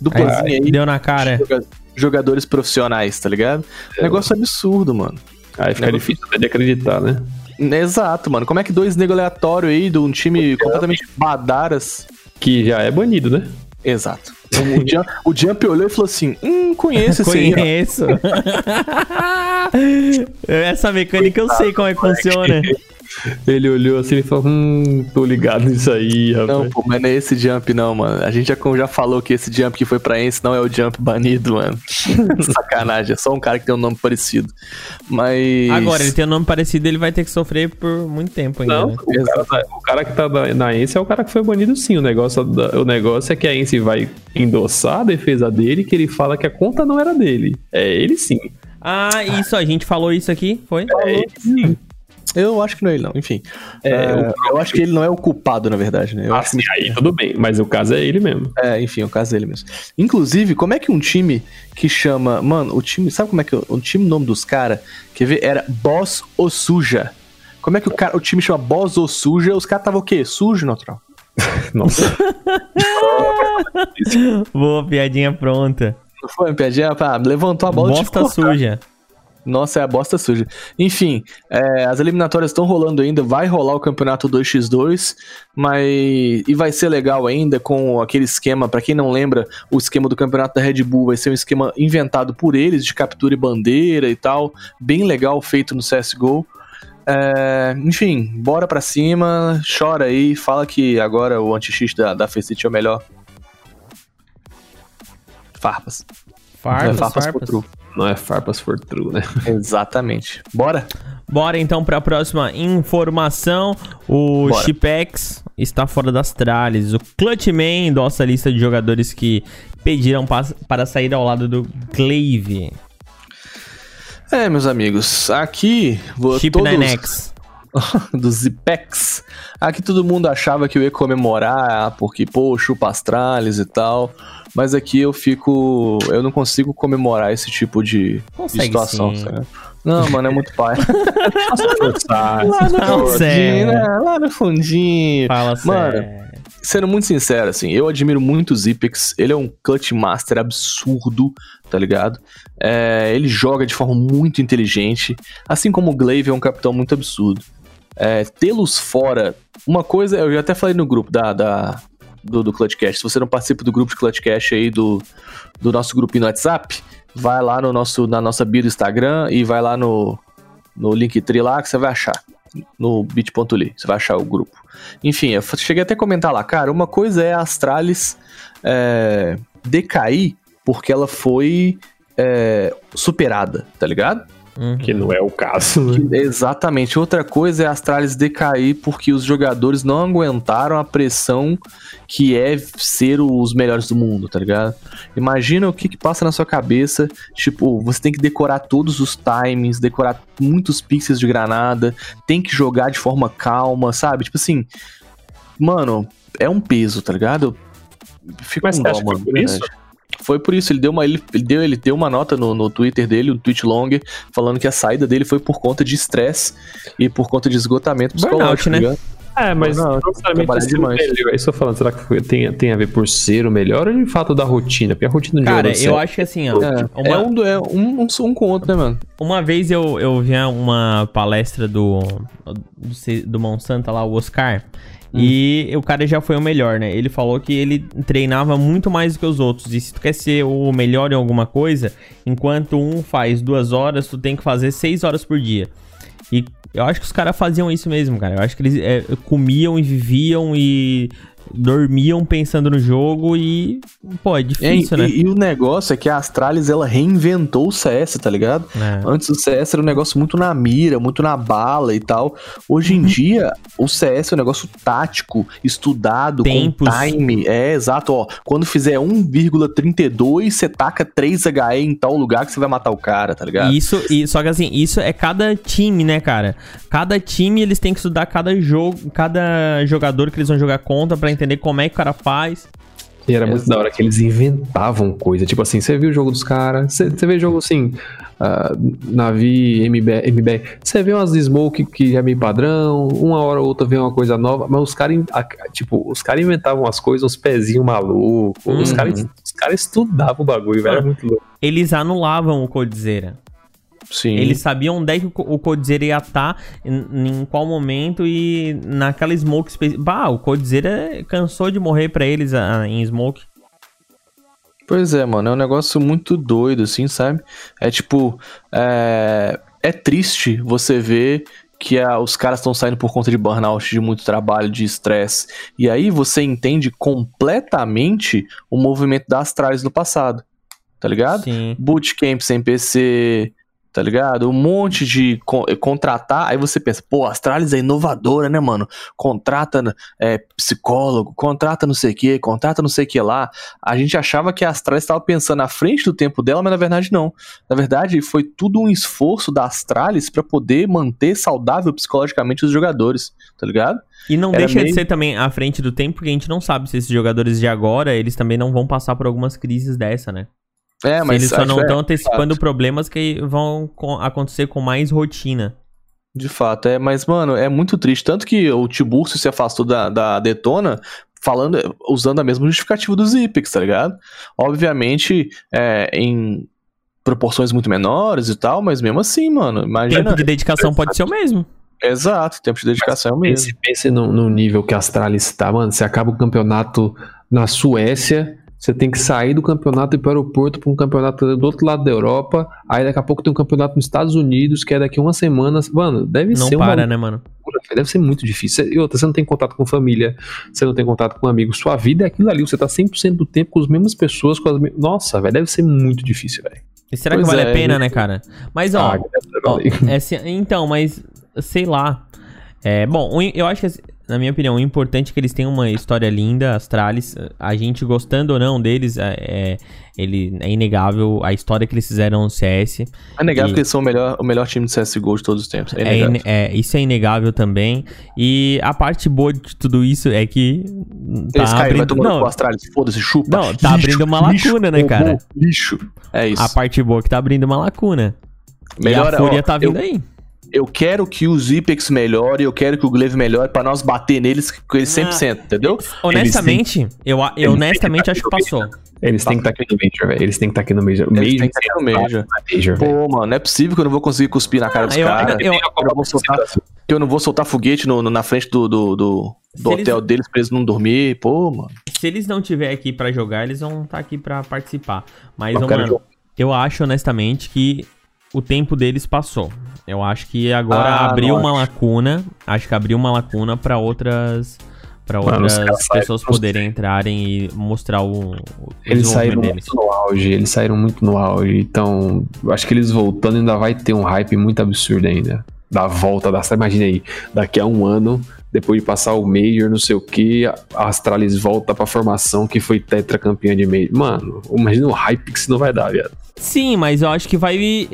Duplazinha aí. Deu na cara. Joga- jogadores profissionais, tá ligado? Negócio absurdo, mano. Aí fica Negócio- difícil até de acreditar, né? Exato, mano. Como é que dois negros aleatórios aí de um time completamente badaras. Que já é banido, né? Exato. O, Jump, o Jump olhou e falou assim: Hum, conheço esse aí. ó." Conheço. Essa mecânica eu sei como é que funciona. Ele olhou assim e falou: Hum, tô ligado nisso aí, rapaz. Não, pô, mas não é esse Jump, não, mano. A gente já, já falou que esse Jump que foi pra Ence não é o Jump banido, mano. Sacanagem, é só um cara que tem um nome parecido. Mas. Agora, ele tem um nome parecido, ele vai ter que sofrer por muito tempo ainda. Não, né? o cara, tá- o cara que tá na, Ence é o cara que foi banido sim. O negócio, o negócio é que a Ence vai endossar a defesa dele, que ele fala que a conta não era dele. É ele sim. Ah, isso, a gente falou isso aqui, foi? É ele sim. Eu acho que não é ele, não. Enfim. É, É, eu acho que ele não é o culpado, na verdade, né? Eu acho Assim, aí tudo bem, mas o caso é ele mesmo. É, enfim, o caso dele mesmo. Inclusive, como é que um time que chama. Mano, o time. Sabe como é que. O time, o nome dos caras, quer ver? Era Boss ou Suja. Como é que o, cara, o time chama Boss ou Suja? Os caras estavam o quê? Sujo, natural. Nossa. Boa, piadinha pronta. Não foi uma piadinha? Ah, levantou a bola Bosta suja. Nossa, é a bosta suja. Enfim, é, as eliminatórias estão rolando ainda, vai rolar o campeonato 2x2, mas e vai ser legal ainda com aquele esquema, pra quem não lembra, o esquema do campeonato da Red Bull vai ser um esquema inventado por eles de captura e bandeira e tal, bem legal feito no CS:GO. É, enfim, bora pra cima, chora aí, fala que agora o anti-cheat da, da Faceit é o melhor. Farpas. Farpas, é farpas farpas. Não é farpas for true, né? Exatamente. Bora? Bora então para a próxima informação. O Bora. Chipex está fora das tralhas. O Clutchman endossa a lista de jogadores que pediram pa- para sair ao lado do Glaive. É, meus amigos, aqui vou Chip todos... 9X. dos Zipex. Aqui todo mundo achava que eu ia comemorar, porque, pô, chupa Astralis e tal. Mas aqui eu fico. Eu não consigo comemorar esse tipo de, de situação, sim. sabe? Não, mano, é muito pai. Lá no Não, fundinho, né? Lá no fundinho. Fala Mano, sério. Sendo muito sincero, assim, eu admiro muito o Zipex. Ele é um clutch master absurdo, tá ligado? É, ele joga de forma muito inteligente. Assim como o Glaive é um capitão muito absurdo. É, Tê-los fora. Uma coisa, eu já até falei no grupo da, da- do, do Clutchcast. Se você não participa do grupo de Clutchcast aí do, do nosso grupinho no WhatsApp, vai lá no nosso, na nossa bio do Instagram e vai lá no, no Linktree lá que você vai achar. No bit.ly, você vai achar o grupo. Enfim, eu cheguei até a comentar lá, cara, uma coisa é a Astralis é, decair porque ela foi é, superada, tá ligado? Uhum. Que não é o caso. né? Exatamente. Outra coisa é a Astralis decair porque os jogadores não aguentaram a pressão que é ser os melhores do mundo, tá ligado? Imagina o que, que passa na sua cabeça. Tipo, você tem que decorar todos os timings, decorar muitos pixels de granada, tem que jogar de forma calma, sabe? Tipo assim, mano, é um peso, tá ligado? Fico Mas com dó, foi mano. por isso? verdade. Foi por isso, ele deu uma, ele, ele deu, ele deu uma nota no, no Twitter dele, um tweet longer, falando que a saída dele foi por conta de estresse e por conta de esgotamento Burnout, psicológico, né? tá ligado? É, mas Não, necessariamente o melhor. Isso eu falando, será que tem, tem a ver por ser o melhor ou de fato da rotina? Porque a rotina de Cara, eu sério- acho que assim, ó. É, uma, é um, é um, um, um com o outro, né, mano? uma vez eu, eu vi uma palestra do, do, do Monsanto lá, o Oscar. E o cara já foi o melhor, né? Ele falou que ele treinava muito mais do que os outros. E se tu quer ser o melhor em alguma coisa, enquanto um faz duas horas, tu tem que fazer seis horas por dia. E eu acho que os caras faziam isso mesmo, cara. Eu acho que eles é, comiam e viviam e dormiam pensando no jogo e. Pô, é É, difícil, e, né? e o negócio é que a Astralis, ela reinventou o CS, tá ligado? É. Antes o CS era um negócio muito na mira, muito na bala e tal. Hoje Uhum. em dia, o CS é um negócio tático, estudado, Tempos. com time. É, exato, ó. Quando fizer 1,32, você taca 3 HE em tal lugar que você vai matar o cara, tá ligado? Isso, e, só que assim, isso é cada time, né, cara? Cada time eles têm que estudar cada jogo, cada jogador que eles vão jogar contra pra entender como é que o cara faz. E era muito da hora que eles inventavam coisa. Tipo assim, você viu o jogo dos caras, você, você vê jogo assim, ah, Navi, MB, MB, você vê umas smoke que é meio padrão, uma hora ou outra vê uma coisa nova, mas os caras, tipo, os caras inventavam as coisas, uns pezinhos malucos, os Uhum. caras os caras estudavam o bagulho, velho, era muito louco. Eles anulavam o Codizera. Sim. Eles sabiam onde é que o Co- o Codizera ia estar, em, em qual momento e naquela smoke específica. Bah, o Codizera cansou de morrer pra eles ah, em smoke. Pois é, mano, é um negócio muito doido, assim, sabe? É tipo, é, é triste você ver que a- os caras estão saindo por conta de burnout, de muito trabalho, de estresse. E aí você entende completamente o movimento das Astralis no passado, tá ligado? Sim. Bootcamp sem PC, tá ligado? Um monte de co- contratar. Aí você pensa, pô, a Astralis é inovadora, né, mano? Contrata é, psicólogo, contrata não sei o que, contrata não sei o que lá. A gente achava que a Astralis estava pensando à frente do tempo dela, mas na verdade não. Na verdade, foi tudo um esforço da Astralis para poder manter saudável psicologicamente os jogadores, tá ligado? E não Era deixa de meio- ser também à frente do tempo, porque a gente não sabe se esses jogadores de agora, eles também não vão passar por algumas crises dessa, né? É, Se mas eles só não é, estão antecipando fato. problemas que vão co- acontecer com mais rotina. De fato, é, mas, mano, é muito triste. Tanto que o Tiburcio se afastou da, da Detona falando, usando a mesma justificativa dos Ipex, tá ligado? Obviamente, é, em proporções muito menores e tal, mas mesmo assim, mano, imagina. Tempo de dedicação pode ser o mesmo. Exato, tempo de dedicação é o mesmo. Pense, pense no, no nível que a Astralis está, mano. Você acaba o campeonato na Suécia, você tem que sair do campeonato e ir para o aeroporto para um campeonato do outro lado da Europa. Aí daqui a pouco tem um campeonato nos Estados Unidos, que é daqui uma semana. Mano, deve Não ser uma para, né, mano? Deve ser muito difícil. E outra, você não tem contato com família, você não tem contato com amigos. Sua vida é aquilo ali. Você tá 100% do tempo com as mesmas pessoas. Com as me... Nossa, velho, deve ser muito difícil, velho. E será Pois que vale é, a pena, né, cara? Mas, ó, Ah, ó é então, mas sei lá. É, bom, eu acho que assim, na minha opinião, o importante é que eles tenham uma história linda, Astralis. A gente gostando ou não deles, é, é- ele, é inegável a história que eles fizeram no CS. É negável E- que eles são o melhor, o melhor time de CSGO de todos os tempos. É É, inegável. ine- é, isso é inegável também. E a parte boa de tudo isso é que. Tá Eles abrindo, tomar não, Astralis, foda-se, chupa. Não, tá abrindo uma lacuna, né, robô, cara? Lixo. É isso. a parte boa é que tá abrindo uma lacuna. e Melhora, a Fúria ó, tá vindo eu- aí. Eu quero que o Zipex melhore, eu quero que o Glaive melhore pra nós bater neles com eles 100%, entendeu? Honestamente, eu, a- eu honestamente acho que passou. Eles têm que estar aqui no Major, velho. Eles têm que estar aqui no Major. Eles Major têm que estar no Major. Major, velho. Pô, mano, não é possível que eu não vou conseguir cuspir na cara dos Ah, eu- caras. eu- Que eu não vou soltar- eu não vou soltar foguete no, no- na frente do, do, do, do eles- hotel deles pra eles não dormir. Pô, mano. Se eles não tiver aqui pra jogar, eles vão estar aqui pra participar. Mas, Eu mano, jogar. eu acho honestamente que o tempo deles passou. Eu acho que agora Ah, abriu uma lacuna. Acho que abriu uma lacuna pra outras. Pra Mano, outras pessoas poderem entrarem e mostrar o, o Eles saíram deles. muito no auge, eles saíram muito no auge. Então, acho que eles voltando ainda vai ter um hype muito absurdo ainda. Da volta da Imagina aí, daqui a um ano, depois de passar o Major, não sei o que, a Astralis volta pra formação que foi tetracampeã de Major. Mano, imagina o hype que isso não vai dar, viado. Sim, mas eu acho que vai.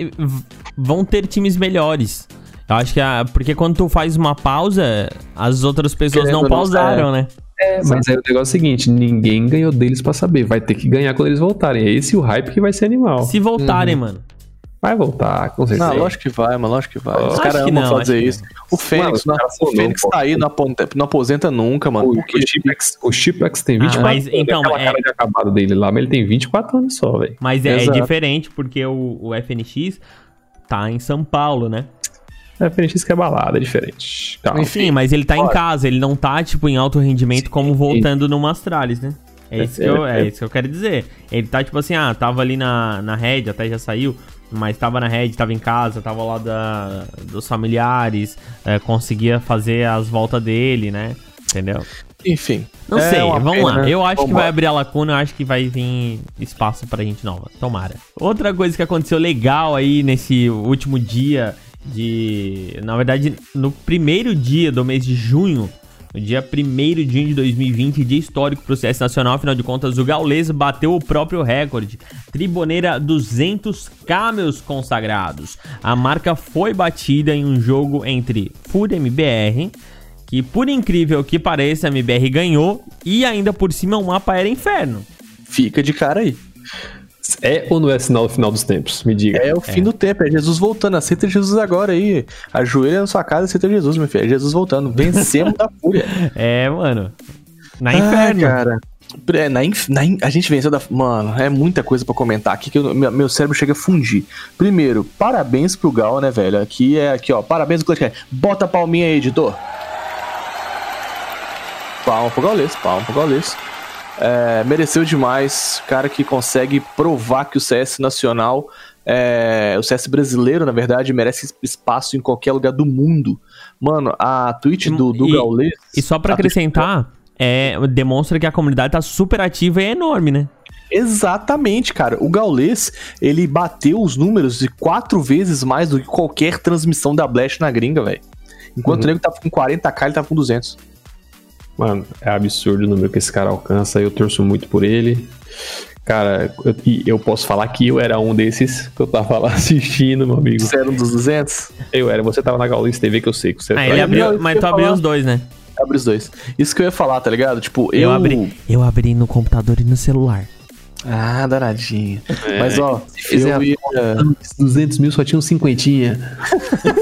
Vão ter times melhores. Eu acho que. A, porque quando tu faz uma pausa, as outras pessoas Querendo não pausaram, né? Mas aí o negócio é o seguinte: ninguém ganhou deles pra saber. Vai ter que ganhar quando eles voltarem. É esse o hype que vai ser animal. Se voltarem, mano. Vai voltar, com certeza. Não, lógico que vai, mas lógico que vai. Os caras amam não, fazer isso. O Fênix, Mano, o Fênix tá aí, não aposenta nunca, mano. O, quê? o Chipex, o Chipex tem Ah, 24 mas anos. então, aquela é- cara de acabado dele lá, mas ele tem 24 anos só, velho. Mas é, é diferente porque o, o FNX tá em São Paulo, né? É FNX que é balada, é diferente. Calma. Sim, mas ele tá em pode. casa, ele não tá, tipo, em alto rendimento Sim. como voltando no Astralis, né? É isso, É, que eu, é, é é. isso que eu quero dizer. Ele tá, tipo assim, ah, tava ali na, na Red, até já saiu, mas tava na Red, tava em casa, tava lá da, dos familiares, é, conseguia fazer as voltas dele, né? Entendeu? Enfim. Não É sei, vamos pena, lá. né? Eu acho que Vambora. vai abrir a lacuna, eu acho que vai vir espaço pra gente nova. Tomara. Outra coisa que aconteceu legal aí nesse último dia de. Na verdade, no primeiro dia do mês de junho. No dia 1 de junho de 2020, dia histórico pro CS Nacional, afinal de contas, o Gaules bateu o próprio recorde. Triboneira 200k, meus consagrados. A marca foi batida em um jogo entre Fúria MBR, que por incrível que pareça, a MBR ganhou, e ainda por cima o mapa era inferno. Fica de cara aí. É ou não é sinal do final dos tempos? Me diga. É o fim do tempo, é Jesus voltando. Aceita Jesus agora aí. Ajoelha na sua casa e aceita Jesus, meu filho. É Jesus voltando. Vencemos da fúria. É, mano. Na Ah, inferno. cara. É, na inf- na in- a gente venceu da. Mano, é muita coisa pra comentar aqui que eu- meu, meu cérebro chega a fundir. Primeiro, parabéns pro Gal, né, velho? Aqui é aqui, ó. Parabéns pro Clutch. Bota a palminha aí, editor. Palma pro Gaules, palma pro Gaules. É, mereceu demais. Cara que consegue provar que o CS nacional, é, o CS brasileiro, na verdade, merece espaço em qualquer lugar do mundo. Mano, a tweet do, do E- Gaules. E só pra a tweet- acrescentar, é, demonstra que a comunidade tá super ativa e é enorme, né? Exatamente, cara. O Gaules, ele bateu os números de quatro vezes mais do que qualquer transmissão da Blast na gringa, velho. Enquanto Uhum. o nego tava com 40k, ele tava com 200. Mano, é absurdo o número que esse cara alcança. Eu torço muito por ele. Cara, eu, e eu posso falar que eu era um desses que eu tava lá assistindo, meu amigo. Você era um dos 200? Eu era, você tava na Gaules TV que eu sei que você Ah, tá ele abriu, não, mas tu abriu os dois, né? Abre os dois. Isso que eu ia falar, tá ligado? Tipo, Eu, eu. abri, eu abri no computador e no celular. Ah, danadinho. É. Mas, ó, fizer eu ia... 200 mil só tinha um cinquentinha.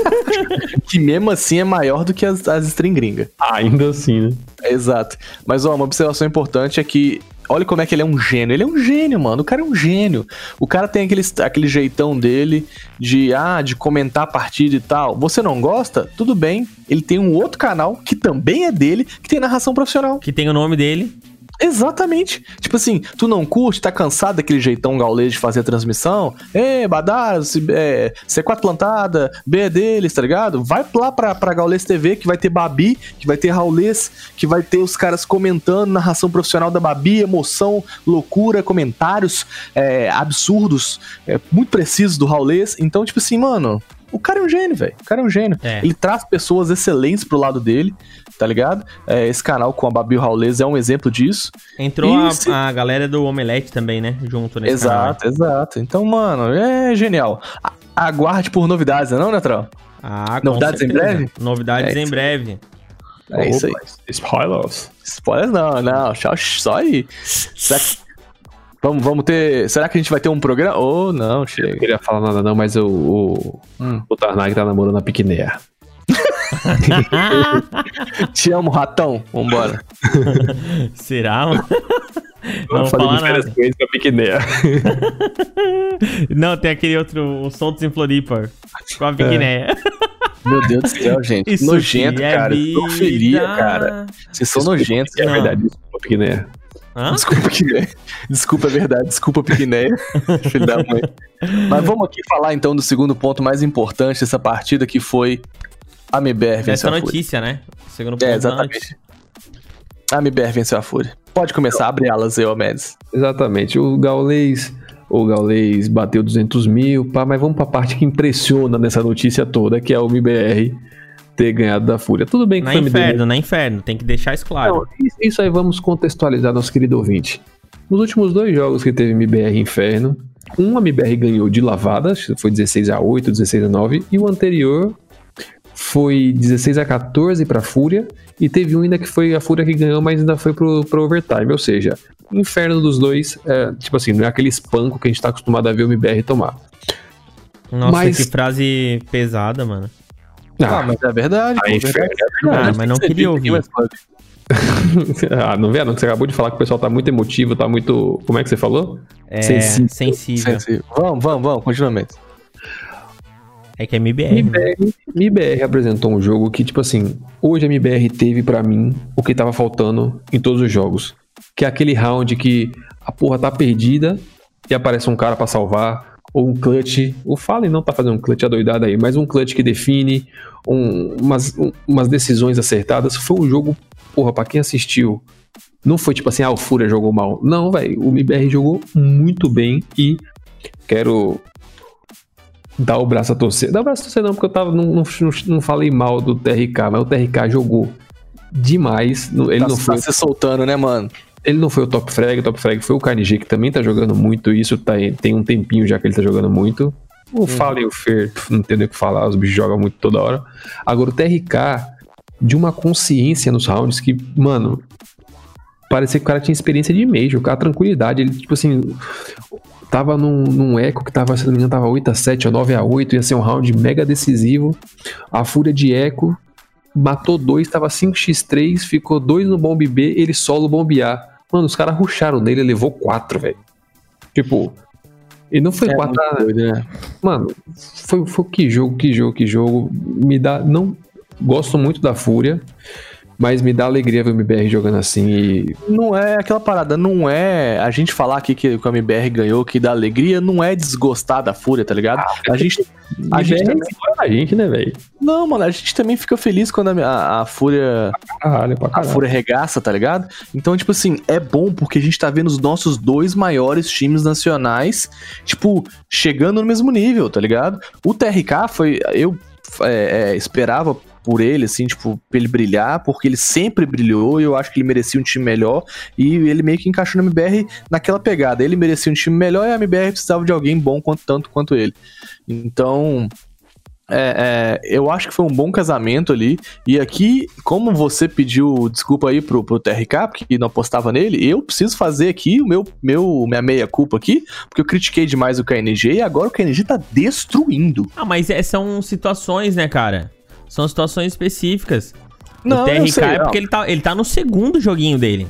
que mesmo assim é maior do que as, as string gringa. Ainda assim, né? É, Exato. Mas, ó, uma observação importante é que. Olha como é que ele é um gênio. Ele é um gênio, mano. O cara é um gênio. O cara tem aquele, aquele jeitão dele de, ah, de comentar a partida e tal. Você não gosta? Tudo bem. Ele tem um outro canal, que também é dele, que tem narração profissional. Que tem o nome dele. Exatamente. Tipo assim, tu não curte, tá cansado daquele jeitão gaulês de fazer a transmissão? É, Badar, C- é, C4 plantada, B é deles, tá ligado? Vai lá pra, pra Gaulês TV, que vai ter Babi, que vai ter Raulês, que vai ter os caras comentando, narração profissional da Babi, emoção, loucura, comentários é, absurdos, é, muito precisos do Raulês. Então, tipo assim, mano, o cara é um gênio, velho. O cara é um gênio. É. Ele traz pessoas excelentes pro lado dele. Tá ligado? É, esse canal com a Babi Raulês é um exemplo disso. Entrou a, Isso. a galera do Omelete também, né? Junto nesse exato, exato. Então, mano, é genial. Aguarde por novidades, não, Netrão? canal. Ah, Novidades em breve? Novidades É em breve. É isso aí. Spoilers. Spoilers não, não, só, só aí. Será que... Vamos, vamos ter. Será que a gente vai ter um programa? Ou não, Eu chega. não queria falar nada não, mas o, o, Hum. o Tarnag tá namorando a Piquinéia. Te amo, ratão. Vambora. Será, mano? Não falar nada. com ele com a. Não, tem aquele outro, o Soltos em Floripa. Com a Piquinéia. Meu Deus do céu, gente. Isso Nojento, é cara. Vida. cara. Vocês são nojentos. É verdade, desculpa, Piquinéia. Hã? Desculpa, Piquinéia. Desculpa, é verdade. Desculpa, Piquinéia. Filho da mãe. Mas vamos aqui falar então do segundo ponto mais importante dessa partida, que foi a MBR venceu Essa a Fúria. notícia, né? Segundo ponto É, exatamente. A MBR venceu a Fúria. Pode começar, abre elas aí, ô Mendes. Exatamente. O Gaulês, o Gaulês bateu 200 mil, pá, mas vamos pra parte que impressiona nessa notícia toda, que é o MBR ter ganhado da Fúria. Tudo bem que Na foi MBR. inferno, na inferno. Tem que deixar isso claro. Não, isso- isso aí vamos contextualizar nosso querido ouvinte. Nos últimos dois jogos que teve MBR Inferno, um a MBR ganhou de lavada, foi 16 a 8, 16 a 9, e o anterior foi 16 a 14 para Fúria, e teve um ainda que foi a Fúria que ganhou, mas ainda foi pro, pro overtime, ou seja, inferno dos dois, é, tipo assim, não é aquele espanco que a gente tá acostumado a ver o MBR tomar. Nossa, mas- que frase pesada, mano. Ah, mas é verdade. aí, pô, inferno. Ah, mas não queria ouvir. ah, não vê? Não, você acabou de falar que o pessoal tá muito emotivo, tá muito. Como é que você falou? É Sensível. sensível. Sensível. Vamos, vamos, vamos, continuamente. É que é MBR. né? MBR, MBR apresentou um jogo que, tipo assim, hoje a MBR teve pra mim o que tava faltando em todos os jogos. Que é aquele round que a porra tá perdida e aparece um cara pra salvar, ou um clutch. O Fallen não tá fazendo um clutch adoidado aí, mas um clutch que define um- umas, um- umas decisões acertadas. Foi um jogo, porra, pra quem assistiu. Não foi tipo assim, ah, o Fúria jogou mal. Não, velho, o MBR jogou muito bem e quero dar o braço a torcer. Dar o braço a torcer não, porque eu tava, não, não, não falei mal do TRK, mas o TRK jogou demais. Ele, tá, não foi, tá se soltando, né, mano? ele não foi o top frag, o top frag foi o KNG, que também tá jogando muito isso, tá, tem um tempinho já que ele tá jogando muito. O Fallen e o Fer, não tem nem o que falar, os bichos jogam muito toda hora. Agora o TRK, de uma consciência nos rounds que, mano, parecia que o cara tinha experiência de Major, o cara tranquilidade, ele, tipo assim, tava num, num eco que tava, se não me engano, tava 8x7 ou 9x8, ia ser um round mega decisivo. A fúria de eco matou dois, tava 5x3, ficou dois no bomb B, ele solo bombear. Mano, os caras rusharam nele, ele levou quatro, velho. Tipo, e não foi É quatro. doido, né? Mano, foi, foi que jogo, que jogo, que jogo. Me dá. Não. Gosto muito da Fúria, mas me dá alegria ver o MBR jogando assim e. Não é aquela parada, não é. A gente falar aqui que o MBR ganhou, que dá alegria, não é desgostar da fúria, tá ligado? a gente. A gente também, a gente, né, velho? não, mano, a gente também fica feliz quando a, a, a Fúria Caralho, pra a caralho. Fúria regaça, tá ligado? Então, tipo assim, é bom porque a gente tá vendo os nossos dois maiores times nacionais, tipo, chegando no mesmo nível, tá ligado? O TRK foi. Eu é, é, esperava por ele, assim, tipo, pra ele brilhar, porque ele sempre brilhou e eu acho que ele merecia um time melhor. E ele meio que encaixou no MBR naquela pegada. Ele merecia um time melhor e a MBR precisava de alguém bom quanto, tanto quanto ele. Então. É, é, eu acho que foi um bom casamento ali. E aqui, como você pediu desculpa aí pro, pro TRK, porque não apostava nele, eu preciso fazer aqui o meu, meu minha meia-culpa aqui, porque eu critiquei demais o KNG e agora o KNG tá destruindo. Ah, mas é- são situações, né, cara? São situações específicas. Não, o TRK sei, é não. porque ele tá, ele tá no segundo joguinho dele.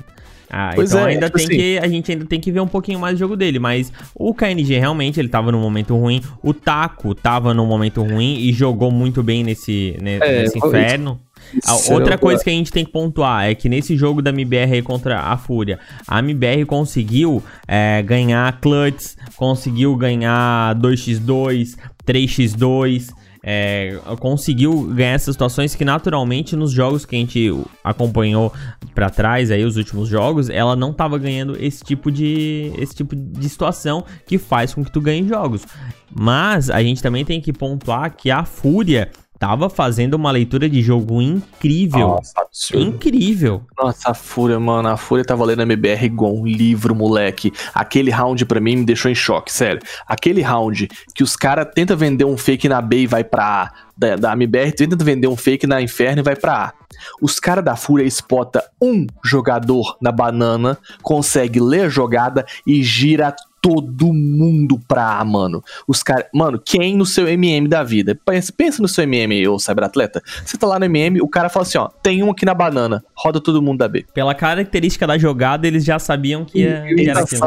Ah, Pois então é, ainda tipo tem assim- que, a gente ainda tem que ver um pouquinho mais do jogo dele, mas o KNG realmente ele tava num momento ruim, o Taco tava num momento ruim e jogou muito bem nesse, ne- É, nesse inferno. Isso outra é- coisa que a gente tem que pontuar é que nesse jogo da MBR contra a Fúria, a MBR conseguiu é, ganhar clutches, conseguiu ganhar 2x2, 3x2, é, conseguiu ganhar essas situações que naturalmente nos jogos que a gente acompanhou pra trás aí os últimos jogos, ela não tava ganhando esse tipo de esse tipo de situação que faz com que tu ganhe jogos. Mas a gente também tem que pontuar que a Fúria tava fazendo uma leitura de jogo incrível. Nossa, absurdo. incrível. Nossa, a Fúria, mano. A Fúria tava lendo MBR igual um livro, moleque. Aquele round pra mim me deixou em choque, sério. Aquele round que os caras tentam vender um fake na B e vai pra A. Da, da MBR tenta vender um fake na Inferno e vai pra A. Os caras da Fúria spota um jogador na banana, consegue ler a jogada e gira todo mundo pra A, mano. Os caras. Mano, quem no seu MM da vida? Pensa, pensa no seu MM, ô cyberatleta. Você tá lá no MM, o cara fala assim: ó, tem um aqui na banana, roda todo mundo da B. Pela característica da jogada, eles já sabiam que, ia, que era aquilo.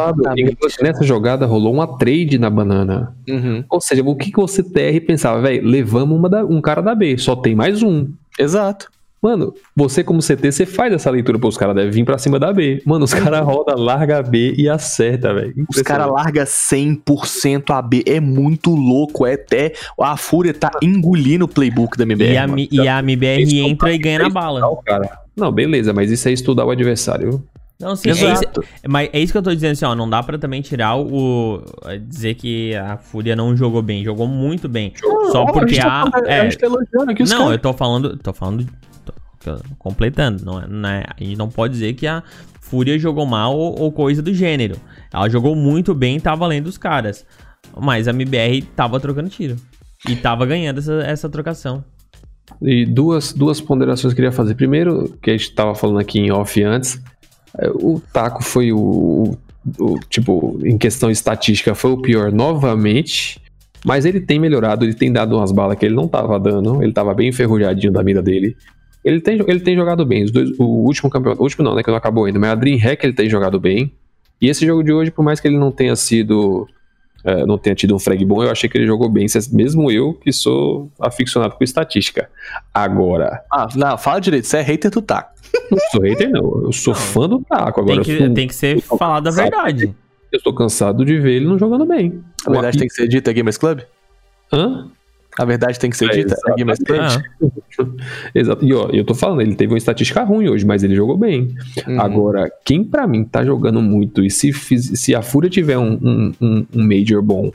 Nessa jogada rolou uma trade na banana. Uhum. Ou seja, o que, que você TR pensava, velho? Levamos uma da- um cara da B, só tem mais um. Exato. Mano, você como CT, você faz essa leitura, pô, os caras devem vir pra cima da B. Mano, os caras rodam, larga a B e acerta, velho. Os caras largam 100% a B. É muito louco. É até. A Fúria tá engolindo o playbook da MBR. E a, mano. Mi- e a MBR Isso entra e ganha na Isso bala. não, cara. Não, beleza, mas isso é estudar o adversário. Não, sim, é isso, Exato. mas é isso que eu tô dizendo assim, ó, não dá pra também tirar o dizer que a Fúria não jogou bem, jogou muito bem. Só Ó, porque a. a, gente tá, é, a gente tá elogiando aqui os não, caras. eu tô falando, tô falando, completando, não é, não é- a gente não pode dizer que a Fúria jogou mal ou, ou coisa do gênero. Ela jogou muito bem, tava além dos caras. Mas a MBR tava trocando tiro. E tava ganhando essa, essa trocação. E duas, duas ponderações que eu queria fazer. Primeiro, que a gente tava falando aqui em off antes, é, o Taco foi o, o- o- Tipo, em questão estatística, foi o pior novamente. Mas ele tem melhorado, ele tem dado umas balas que ele não tava dando. Ele tava bem enferrujadinho da mira dele. Ele tem, ele tem jogado bem. Os dois, o último campeonato. O último não, né? Que não acabou ainda. Mas a Dreamhack ele tem jogado bem. E esse jogo de hoje, por mais que ele não tenha sido. é, não tenha tido um frag bom, eu achei que ele jogou bem. Mesmo eu, que sou aficionado por estatística. Agora, Ah, não, fala direito. Você é hater do taco. não sou hater, não. Eu sou fã do Taco. Agora, Tem que, sou- tem que ser falado a verdade. eu estou cansado de ver ele não jogando bem. A verdade tem que ser dita, Gamers Club? Hã? A verdade tem que ser É, dita, Club? Ah, Exato. E ó, eu tô falando, ele teve uma estatística ruim hoje, mas ele jogou bem. Uhum. Agora, quem pra mim tá jogando muito, e se, se a Fúria tiver um, um, um- Major bom,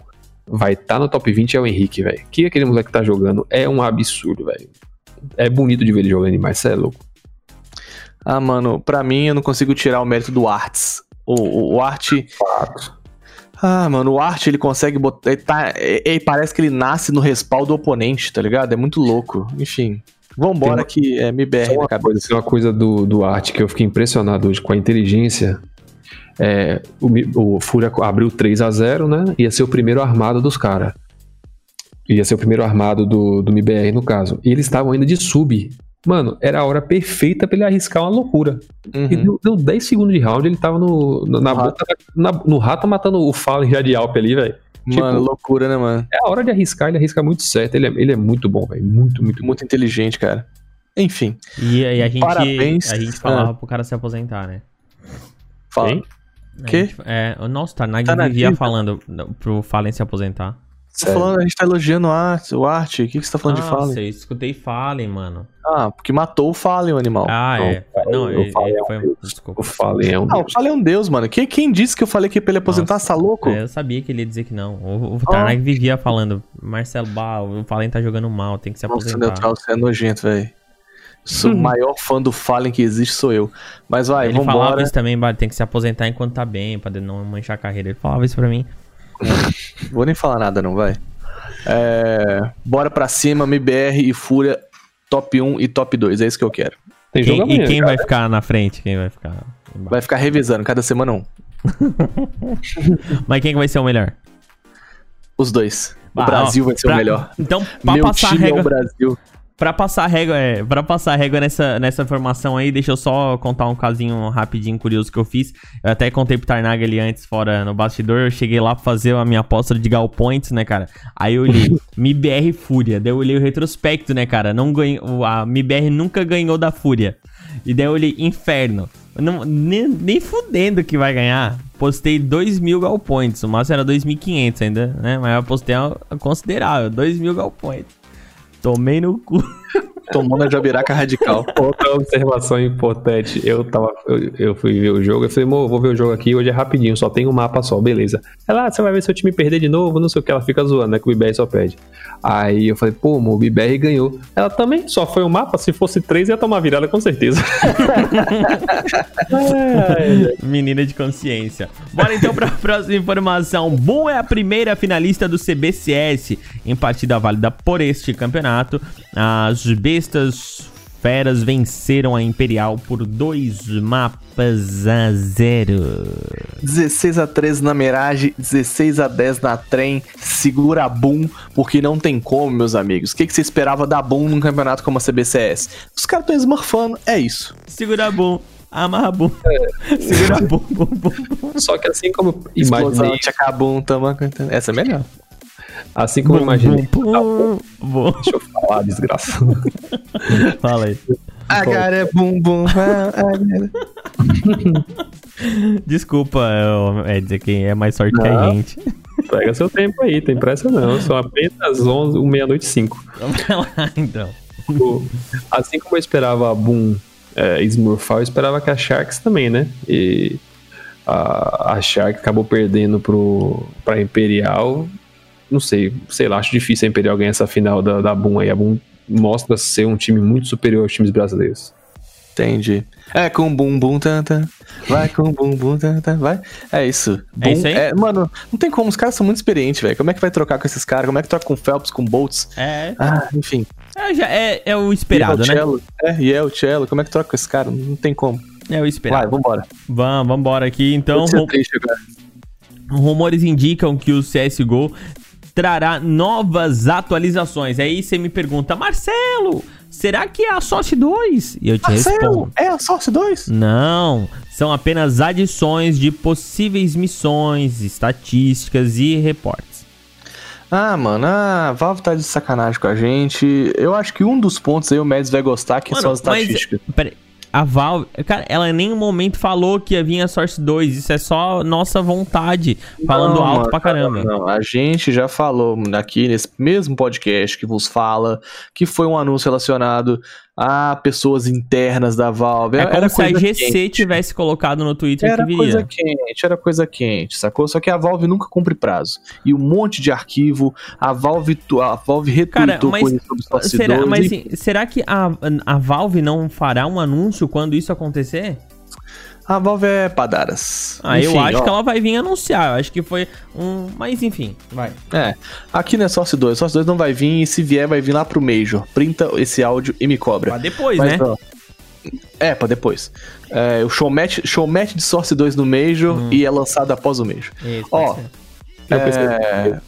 vai estar no top 20 é o Henrique, velho. Que aquele moleque tá jogando é um absurdo, velho. É bonito de ver ele jogando demais, cê é louco. Ah, mano, pra mim eu não consigo tirar o mérito do Arts. O, o, o Art. Ah, mano, o Art ele consegue botar. Ele, tá, ele- parece que ele nasce no respaldo do oponente, tá ligado? É muito louco. Enfim. Vambora Tem que é MBR Só uma cabeça. coisa, uma coisa do, do arte que eu fiquei impressionado hoje com a inteligência. É, o, o Fúria abriu 3 a 0 né? Ia ser o primeiro armado dos caras. Ia ser o primeiro armado do, do MBR, no caso. E eles estavam ainda de sub. Mano, era a hora perfeita pra ele arriscar uma loucura. E Uhum. deu, deu 10 segundos de round, ele tava no, no- na No boca, na- no rato matando o Fallen já de Alp ali, velho. Mano, tipo- loucura, né, mano? É a hora de arriscar, ele arrisca muito certo. Ele é, ele é muito bom, velho. Muito, muito, muito. Muito inteligente, cara. Enfim, E, e a gente, Parabéns. a gente falava pro cara se aposentar, né? fala. Quem? A Quê? gente- é, o nosso Tarnag Tá na vivia vida. falando pro Fallen se aposentar. Tô falando, a gente tá elogiando o Art. O Art, o que, que você tá falando de Ah, Fallen? eu escutei Fallen, mano. Ah, porque matou o Fallen, o animal. Ah, Não, é. Não, o ele, Fallen ele é um foi. deus. Desculpa. O Fallen é um Ah, o deus. Fallen é um deus, mano. Quem, quem disse que eu falei que pra ele aposentar, Nossa. tá louco? É, eu sabia que ele ia dizer que não. O, o Tarnag vivia falando, Marcelo Bah, o Fallen tá jogando mal, tem que se Nossa, aposentar. Neutral, você é nojento, velho. Sou o maior fã do Fallen que existe, sou eu. Mas vai, ele falava vambora. isso também, Bah, tem que se aposentar enquanto tá bem, pra não manchar a carreira. Ele falava isso pra mim. Vou nem falar nada, não, vai. É, Bora pra cima, MBR e Fúria, top 1 e top 2. É isso que eu quero. Tem Quem- jogo e amanhã, quem cara. vai ficar na frente? Quem vai ficar embaixo? Vai ficar revisando cada semana um. Mas quem que vai ser o melhor? Os dois. O Ah, Brasil ó, vai ser pra- o melhor. Então, pra Meu passar a time é o Brasil. Pra passar régua, é, pra passar régua nessa, nessa formação aí, deixa eu só contar um casinho rapidinho curioso que eu fiz. Eu até contei pro Tarnag ali antes, fora no bastidor. Eu cheguei lá pra fazer a minha aposta de Gal Points, né, cara? Aí eu olhei MIBR Fúria. Daí eu olhei o retrospecto, né, cara? Não ganhou, a MIBR nunca ganhou da Fúria. E daí eu olhei Inferno. Não, nem, nem fudendo que vai ganhar. Postei 2 mil Gal Points. O máximo era 2.500 ainda, né? Mas eu postei considerável, 2 mil Gal Points. Tomei no cu. Tomou na jabiraca radical. Outra observação importante. Eu tava. Eu, eu fui ver o jogo, eu falei, amor, vou ver o jogo aqui, hoje é rapidinho, só tem um mapa só, beleza. Ela, ah, você vai ver seu time perder de novo, não sei o que, ela fica zoando, né? Que o BBR só perde. Aí eu falei, pô, amor, o BBR ganhou. Ela também só foi um mapa, se fosse três ia tomar virada com certeza. Menina de consciência. Bora então pra próxima informação. Boom é a primeira finalista do CBCS em partida válida por este campeonato. As bestas feras venceram a Imperial por dois mapas a zero. 16 a 13 na Mirage, 16 a 10 na Trem. Segura a Boom, porque não tem como, meus amigos. O que, que você esperava da Boom num campeonato como a CBCS? Os caras estão smurfando, é isso. Segura bom. Amarra bom. Segura bom, bom, bom, bom. Só que assim como Explosão, imaginei, tchaca, Boom, tamo cantando. Essa é melhor. Assim como eu imaginei. Bom, bom, bom. Deixa eu falar, desgraçado. Fala aí. Agora é ah, Desculpa, eu- é dizer quem é mais sorte que a Não. gente. Pega seu tempo aí, tem pressa não. São apenas 11, um meia-noite e 5. Vamos lá, então. Assim como eu esperava a Boom é, Smurfar, eu esperava que a Sharks também, né? E a, a Shark acabou perdendo pro, pra Imperial. Não sei, sei lá, acho difícil a Imperial ganhar essa final da, da Boom aí. A Boom mostra ser um time muito superior aos times brasileiros. Entendi. É com bum bum tanta. Vai com bum bum tanta. Vai. É isso. É isso aí? mano, não tem como. Os caras são muito experientes, velho. Como é que vai trocar com esses caras? Como é que troca com Phelps, com Boltz? É, Ah, enfim. é, já é, é o esperado, E é o né? Cello. É, e é o Cello. Como é que troca com esse cara? Não tem como. É o Vai, esperado. vambora. Vamos, vamos embora aqui. Então, rum- rumores indicam que o CSGO trará novas atualizações. Aí você me pergunta, Marcelo, será que é a Source 2? E eu te Marcelo, respondo. é a Source 2? Não, são apenas adições de possíveis missões, estatísticas e reportes. Ah, mano, a Valve tá de sacanagem com a gente. Eu acho que um dos pontos aí o Mads vai gostar, que Mano, são as mas- estatísticas. A Valve, cara, ela em nenhum momento falou que ia vir a Source 2. Isso é só nossa vontade, falando Não, alto pra caramba. Não, a gente já falou aqui nesse mesmo podcast que vos fala que foi um anúncio relacionado a pessoas internas da Valve. É como Era se a coisa GC quente. tivesse colocado no Twitter Era que coisa viria. quente, era coisa quente, sacou? Só que a Valve nunca cumpre prazo. E um monte de arquivo, a Valve, a Valve retweetou Cara, coisas sobre Source Será, 2 mas e- será que a, a Valve não fará um anúncio quando isso acontecer? A Valve é padaras. Ah, eu Enfim, acho ó, que ela vai vir anunciar. Eu acho que foi um. Mas enfim, vai. É, aqui não é Source 2, Source 2 não vai vir e se vier vai vir lá pro Major. Printa esse áudio e me cobra. Pra depois, Mas, né? ó, é, pra depois. É, o showmatch, showmatch de Source 2 no Major Hum. e é lançado após o Major. Isso, Ó. Eu pensei É...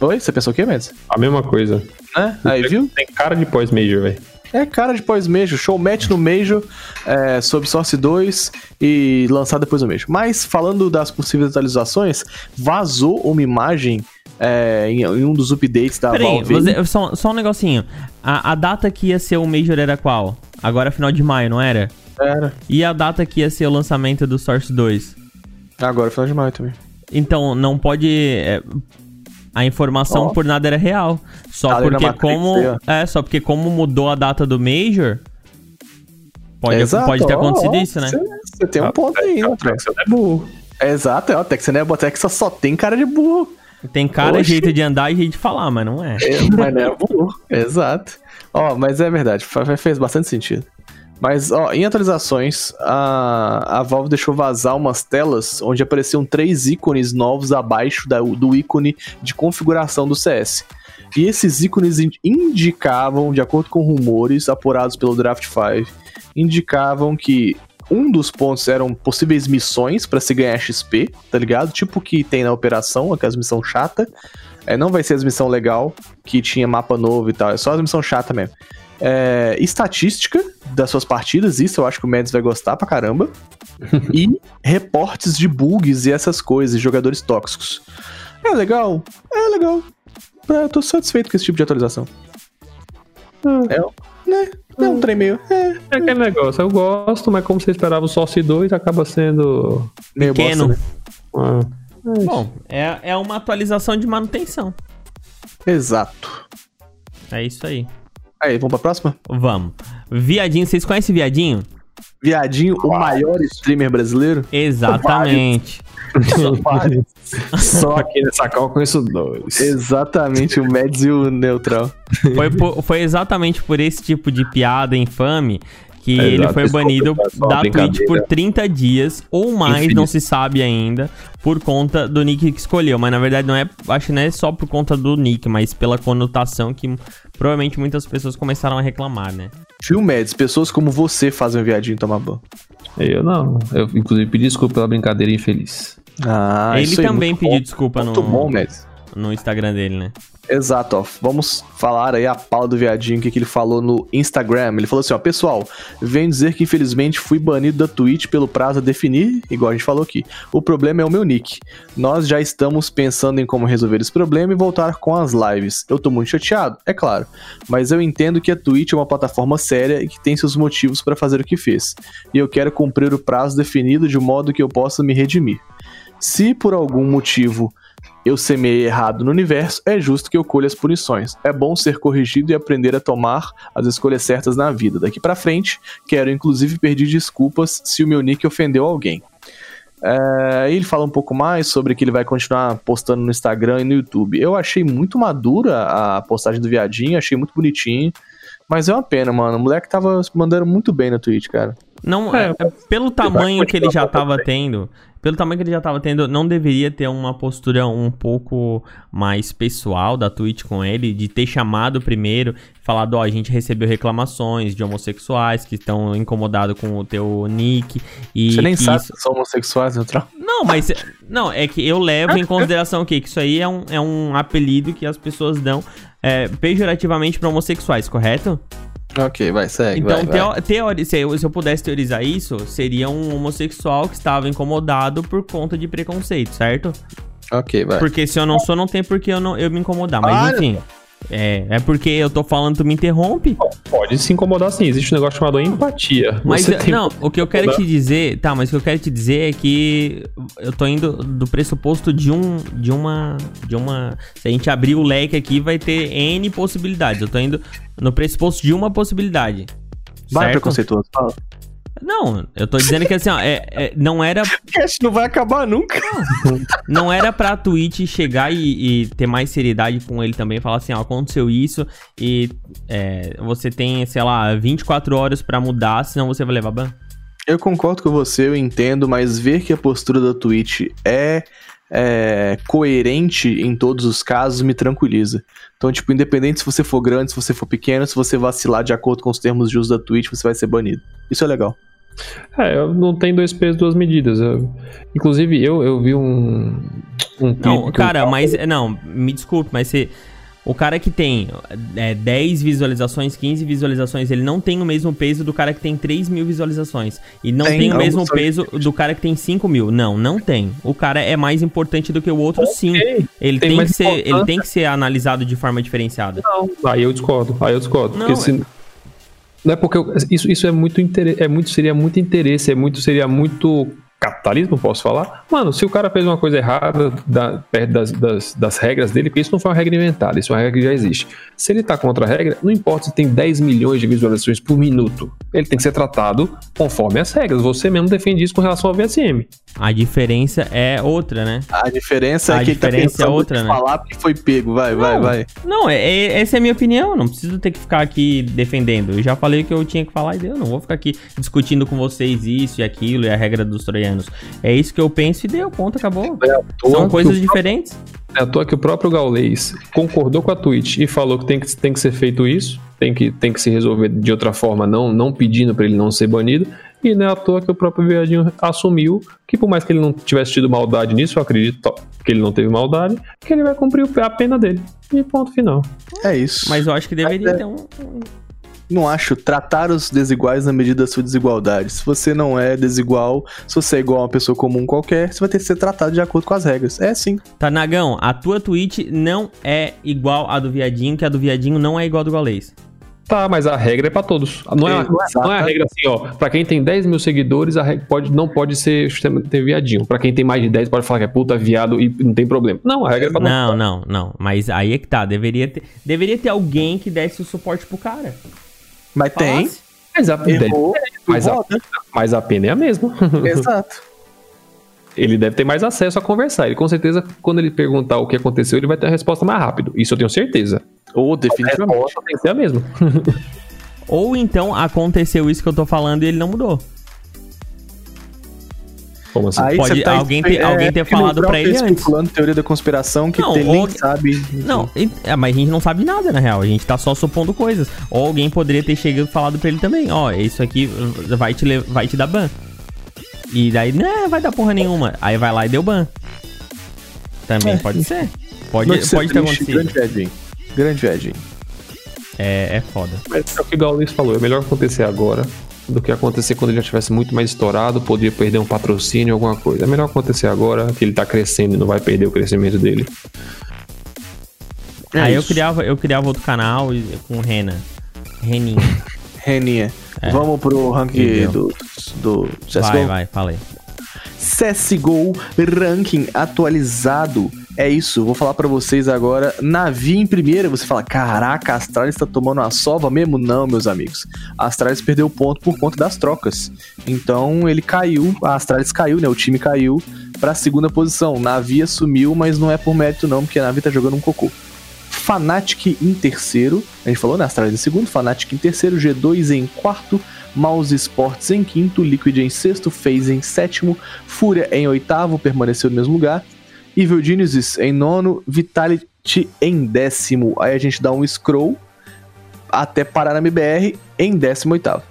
Oi? Você pensou o quê, Mendes? a mesma coisa. É? Aí, viu? Tem cara de pós-major, velho. É cara de pós-Major, showmatch no Major é, sobre Source 2 e lançado depois do Major. Mas, falando das possíveis atualizações, vazou uma imagem é, em, em um dos updates da Peraí, Valve. você- só, só um negocinho. A, a data que ia ser o Major era qual? Agora final de maio, não era? Era. E a data que ia ser o lançamento do Source 2? Agora, final de maio também. Então, não pode. é, a informação Ó. por nada era real. Só Tá porque como. é, só porque como mudou a data do Major. Pode, Exato, pode ter acontecido ó, isso, né? Você, tem um ponto aí, né, Trex? Você é burro. Exato, é, o Texan é Botex só tem cara de burro. Tem cara, Oxi. jeito de andar e jeito de falar, mas não é. É, mas não é burro. Exato. Ó, mas é verdade, fez bastante sentido. Mas, ó, em atualizações, a, a Valve deixou vazar umas telas onde apareciam três ícones novos abaixo da- do ícone de configuração do CS. E esses ícones in- indicavam, de acordo com rumores apurados pelo Draft 5, indicavam que um dos pontos eram possíveis missões pra se ganhar XP, tá ligado? Tipo que tem na operação, aquelas missão chata. É, não vai ser as missão legal, que tinha mapa novo e tal, é só as missão chata mesmo. É, estatística das suas partidas, isso eu acho que o Mads vai gostar pra caramba. e reportes de bugs e essas coisas, jogadores tóxicos. É legal? É legal. É, Eu tô satisfeito com esse tipo de atualização. É, um- né? É um trem meio. É, É aquele negócio, eu gosto, mas como você esperava o Source 2, acaba sendo. meio Pequeno. bosta, né? ah, Bom, é, é uma atualização de manutenção. Exato. É isso aí. Aí, vamos pra próxima? Vamos. Viadinho, vocês conhecem Viadinho? Viadinho, o maior streamer brasileiro? Exatamente. Só aqui nessa cal eu conheço dois. Exatamente, o Mads e o Neutral. Foi, por- foi exatamente por esse tipo de piada infame que Exato, ele foi desculpa, banido da Twitch por 30 dias ou mais, Infinito. não se sabe ainda, por conta do nick que escolheu. Mas na verdade não é, acho que não é só por conta do nick, mas pela conotação que provavelmente muitas pessoas começaram a reclamar, né? Phil Mads, pessoas como você fazem o viadinho tomar banho. Eu não. Eu, inclusive, pedi desculpa pela brincadeira infeliz. Ah, ele isso aí, também muito pediu bom. desculpa no, bom, Mads. no Instagram dele, né? Exato, ó. Vamos falar aí a pala do viadinho, o que, que ele falou no Instagram. Ele falou assim, ó, pessoal, venho dizer que infelizmente fui banido da Twitch pelo prazo a definir, igual a gente falou aqui. O problema é o meu nick. Nós já estamos pensando em como resolver esse problema e voltar com as lives. Eu tô muito chateado, é claro, mas eu entendo que a Twitch é uma plataforma séria e que tem seus motivos para fazer o que fez. E eu quero cumprir o prazo definido de modo que eu possa me redimir. Se por algum motivo eu semeei errado no universo, é justo que eu colha as punições. É bom ser corrigido e aprender a tomar as escolhas certas na vida. Daqui pra frente, quero inclusive pedir desculpas se o meu nick ofendeu alguém. É, ele fala um pouco mais sobre que ele vai continuar postando no Instagram e no YouTube. Eu achei muito madura a postagem do viadinho, achei muito bonitinho. Mas é uma pena, mano. O moleque tava mandando muito bem na Twitch, cara. Não, É, é, é pelo tamanho que ele já continuar tava tendo, pelo tamanho que ele já tava tendo, não deveria ter uma postura um pouco mais pessoal da Twitch com ele, de ter chamado primeiro, falado, ó, a gente recebeu reclamações de homossexuais que estão incomodados com o teu nick e Você nem que sabe isso- se são homossexuais, neutral. Não, mas não, é que eu levo em consideração o quê? Que isso aí é um, é um apelido que as pessoas dão é, pejorativamente pra homossexuais, correto? Ok, vai, segue. Então, vai, vai. teo- teori- se, eu, se eu pudesse teorizar isso, seria um homossexual que estava incomodado por conta de preconceito, certo? Ok, vai. Porque se eu não sou, não tem por que eu, não, eu me incomodar. Mas Ah, enfim. É, é porque eu tô falando, tu me interrompe. Pode se incomodar sim. Existe um negócio chamado empatia. Mas Você tem- não, o que eu quero te dizer, tá, mas o que eu quero te dizer é que eu tô indo do pressuposto de um de uma de uma, se a gente abrir o leque aqui vai ter N possibilidades. Eu tô indo no pressuposto de uma possibilidade. Vai, certo? preconceituoso. Fala. Não, eu tô dizendo que assim, ó, é- é- não era O cast não vai acabar nunca. não era pra Twitch chegar e, e ter mais seriedade com ele também, falar assim, ó, aconteceu isso e é, você tem, sei lá, 24 horas pra mudar, senão você vai levar ban. Eu concordo com você, eu entendo, mas ver que a postura da Twitch é, é, coerente em todos os casos me tranquiliza. Então, tipo, independente se você for grande, se você for pequeno, se você vacilar de acordo com os termos de uso da Twitch, você vai ser banido. Isso é legal. É, eu não tem dois pesos, duas medidas. Eu- inclusive, eu, eu vi um. Um Não, cara, um- mas. Não, me desculpe, mas você. O cara que tem é, 10 visualizações, 15 visualizações, ele não tem o mesmo peso do cara que tem 3 mil visualizações. E não Tem, tem, o mesmo peso do cara que tem 5 mil. Não, não tem. O cara é mais importante do que o outro, sim. Ok, Ele tem tem, que ser, ele tem que ser analisado de forma diferenciada. Não, aí eu discordo, aí eu discordo. Não, porque se- não é porque eu- isso, isso é muito é muito seria muito interesse, é muito seria muito capitalismo, posso falar? Mano, se o cara fez uma coisa errada da- perto das, das, das regras dele, porque isso não foi uma regra inventada, isso é uma regra que já existe. Se ele tá contra a regra, não importa se tem 10 milhões de visualizações por minuto, ele tem que ser tratado conforme as regras. Você mesmo defende isso com relação ao VSM. A diferença é outra, né? A diferença A é que ele tá diferença é outra, né? falar porque foi pego. Vai, vai, Não. vai. Não, é, é- essa é a minha opinião. Não preciso ter que ficar aqui defendendo. Eu já falei o que eu tinha que falar e deu. Não vou ficar aqui discutindo com vocês isso e aquilo e a regra dos troianos. É isso que eu penso e deu. Ponto, acabou. São coisas o diferentes. É à toa que o próprio Gaulês concordou com a Twitch e falou que tem que, tem que ser feito isso, tem que, tem que se resolver de outra forma, não, não pedindo pra ele não ser banido. E não é à toa que o próprio Viadinho assumiu que, por mais que ele não tivesse tido maldade nisso, eu acredito que ele não teve maldade, que ele vai cumprir a pena dele. E ponto final. É isso. Mas eu acho que deveria é- ter um. Não acho tratar os desiguais na medida da sua desigualdade. Se você não é desigual, se você é igual a uma pessoa comum qualquer, você vai ter que ser tratado de acordo com as regras. É sim. Tá, Nagão, a tua tweet não é igual a do viadinho, que a do viadinho não é igual a do Galês. Tá, mas a regra é pra todos. Não é, não é- não é a regra assim, ó. Pra quem tem 10 mil seguidores, a regra pode, não pode ser ter viadinho. Pra quem tem mais de 10, pode falar que é puta, viado e não tem problema. Não, a regra é pra Não, não, não. Mas aí é que tá. Deveria ter, deveria ter alguém que desse o suporte pro cara. Mas tem. Mas a, Errou. mas, a, mas a pena é a mesma. Exato. ele deve ter mais acesso a conversar. Ele com certeza, quando ele perguntar o que aconteceu, ele vai ter a resposta mais rápido. Isso eu tenho certeza. Ou A definitivamente. resposta tem que ser a mesma. Ou então aconteceu isso que eu tô falando e ele não mudou. Como assim? Aí Pode tá alguém ter- é, alguém ter falado pra ele antes. especulando teoria da conspiração que Não, tem, ou- nem sabe. Não, é, mas a gente não sabe nada, na real. A gente tá só supondo coisas. Ou alguém poderia ter chegado e falado pra ele também, ó, isso aqui vai te, vai te dar ban. E daí, né, vai dar porra nenhuma. Aí vai lá e deu ban. Também pode ser. Pode, Notícia pode ter triste, acontecido. Grande viadinho. Grande viadinho. É, é foda. Mas é o que o Gaules falou, é melhor acontecer agora do que acontecer quando ele já tivesse muito mais estourado, poderia perder um patrocínio, alguma coisa. É melhor acontecer agora, que ele tá crescendo e não vai perder o crescimento dele. É Aí eu criava, eu criava outro canal com Rena. Reninha. Reninha. É. Vamos pro ranking do, do CSGO. Vai, vai, falei. CSGO ranking atualizado. É isso, vou falar pra vocês agora. Navi em primeira, você fala: Caraca, a Astralis tá tomando uma sova mesmo? Não, meus amigos. A Astralis perdeu ponto por conta das trocas. Então ele caiu, a Astralis caiu, né? O time caiu pra segunda posição. Navi assumiu, mas não é por mérito, não, porque a Navi tá jogando um cocô. Fnatic em terceiro, a gente falou, né? Astralis em segundo, Fnatic em terceiro, G2 em quarto, Mouse Sports em quinto, Liquid em sexto, FaZe em sétimo, Fúria em oitavo, permaneceu no mesmo lugar, Evil Geniuses em nono, Vitality em décimo. Aí a gente dá um scroll até parar na MBR em décimo oitavo.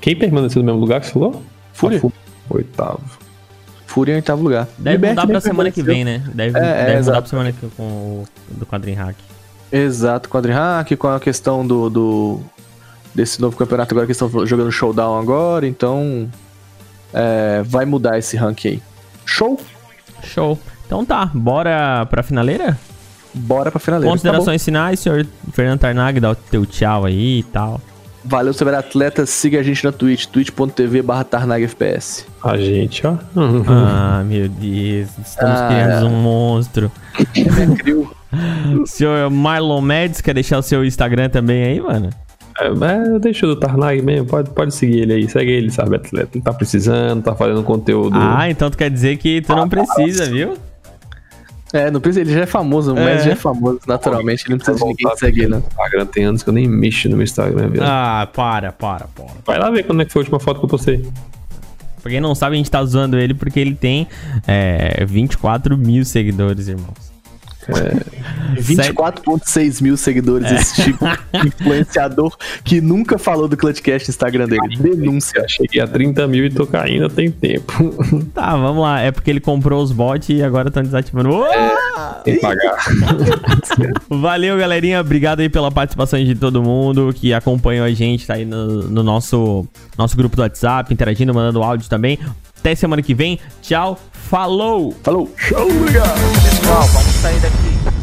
Quem permaneceu no mesmo lugar que você falou? Fúria. Oitavo. Fúria em oitavo lugar. Deve MBR mudar pra semana que vem, né? Deve, É, é, deve mudar exato. pra semana que vem com o do quadrinho hack. Exato, quadri-hack, com a questão do, do- desse novo campeonato agora que estão jogando showdown agora, então é, vai mudar esse ranking aí. Show? Show. Então tá, bora pra finaleira? Bora pra finaleira. Considerações finais, senhor Fernando Tarnag, dá o teu tchau aí e tal. Tá. Valeu, Cyberatletas. Siga a gente na Twitch, twitch.tv barra TarnagFPS. A gente, ó. Ah, meu Deus, estamos Ah, criando é. um monstro. senhor Marlon Mendes, quer deixar o seu Instagram também aí, mano? É, é, deixa do Tarnag mesmo, pode, pode seguir ele aí, segue ele, sabe, atleta. Ele tá precisando, tá fazendo conteúdo. Ah, então tu quer dizer que tu não precisa, viu? É, não precisa, ele já é famoso, o É. Messi já é famoso naturalmente, ele não precisa de ninguém segue, não. no Instagram, tem anos que eu nem mexo no meu Instagram, viu? Ah, para, para, para. Vai lá ver quando é que foi a última foto que eu postei. Pra quem não sabe, a gente tá zoando ele porque ele tem é, 24 mil seguidores, irmãos. 24.6 mil seguidores, esse tipo de influenciador que nunca falou do Clutchcast no Instagram dele. Denúncia. Cheguei a 30 mil e tô caindo tem tempo. Tá, vamos lá. É porque ele comprou os bots e agora estão desativando. Oa! Tem que pagar. Valeu, galerinha. Obrigado aí pela participação de todo mundo que acompanhou a gente, tá aí no, no nosso, nosso grupo do WhatsApp, interagindo, mandando áudio também. Até semana que vem. Tchau. Falou! Falou! Pessoal, vamos sair daqui.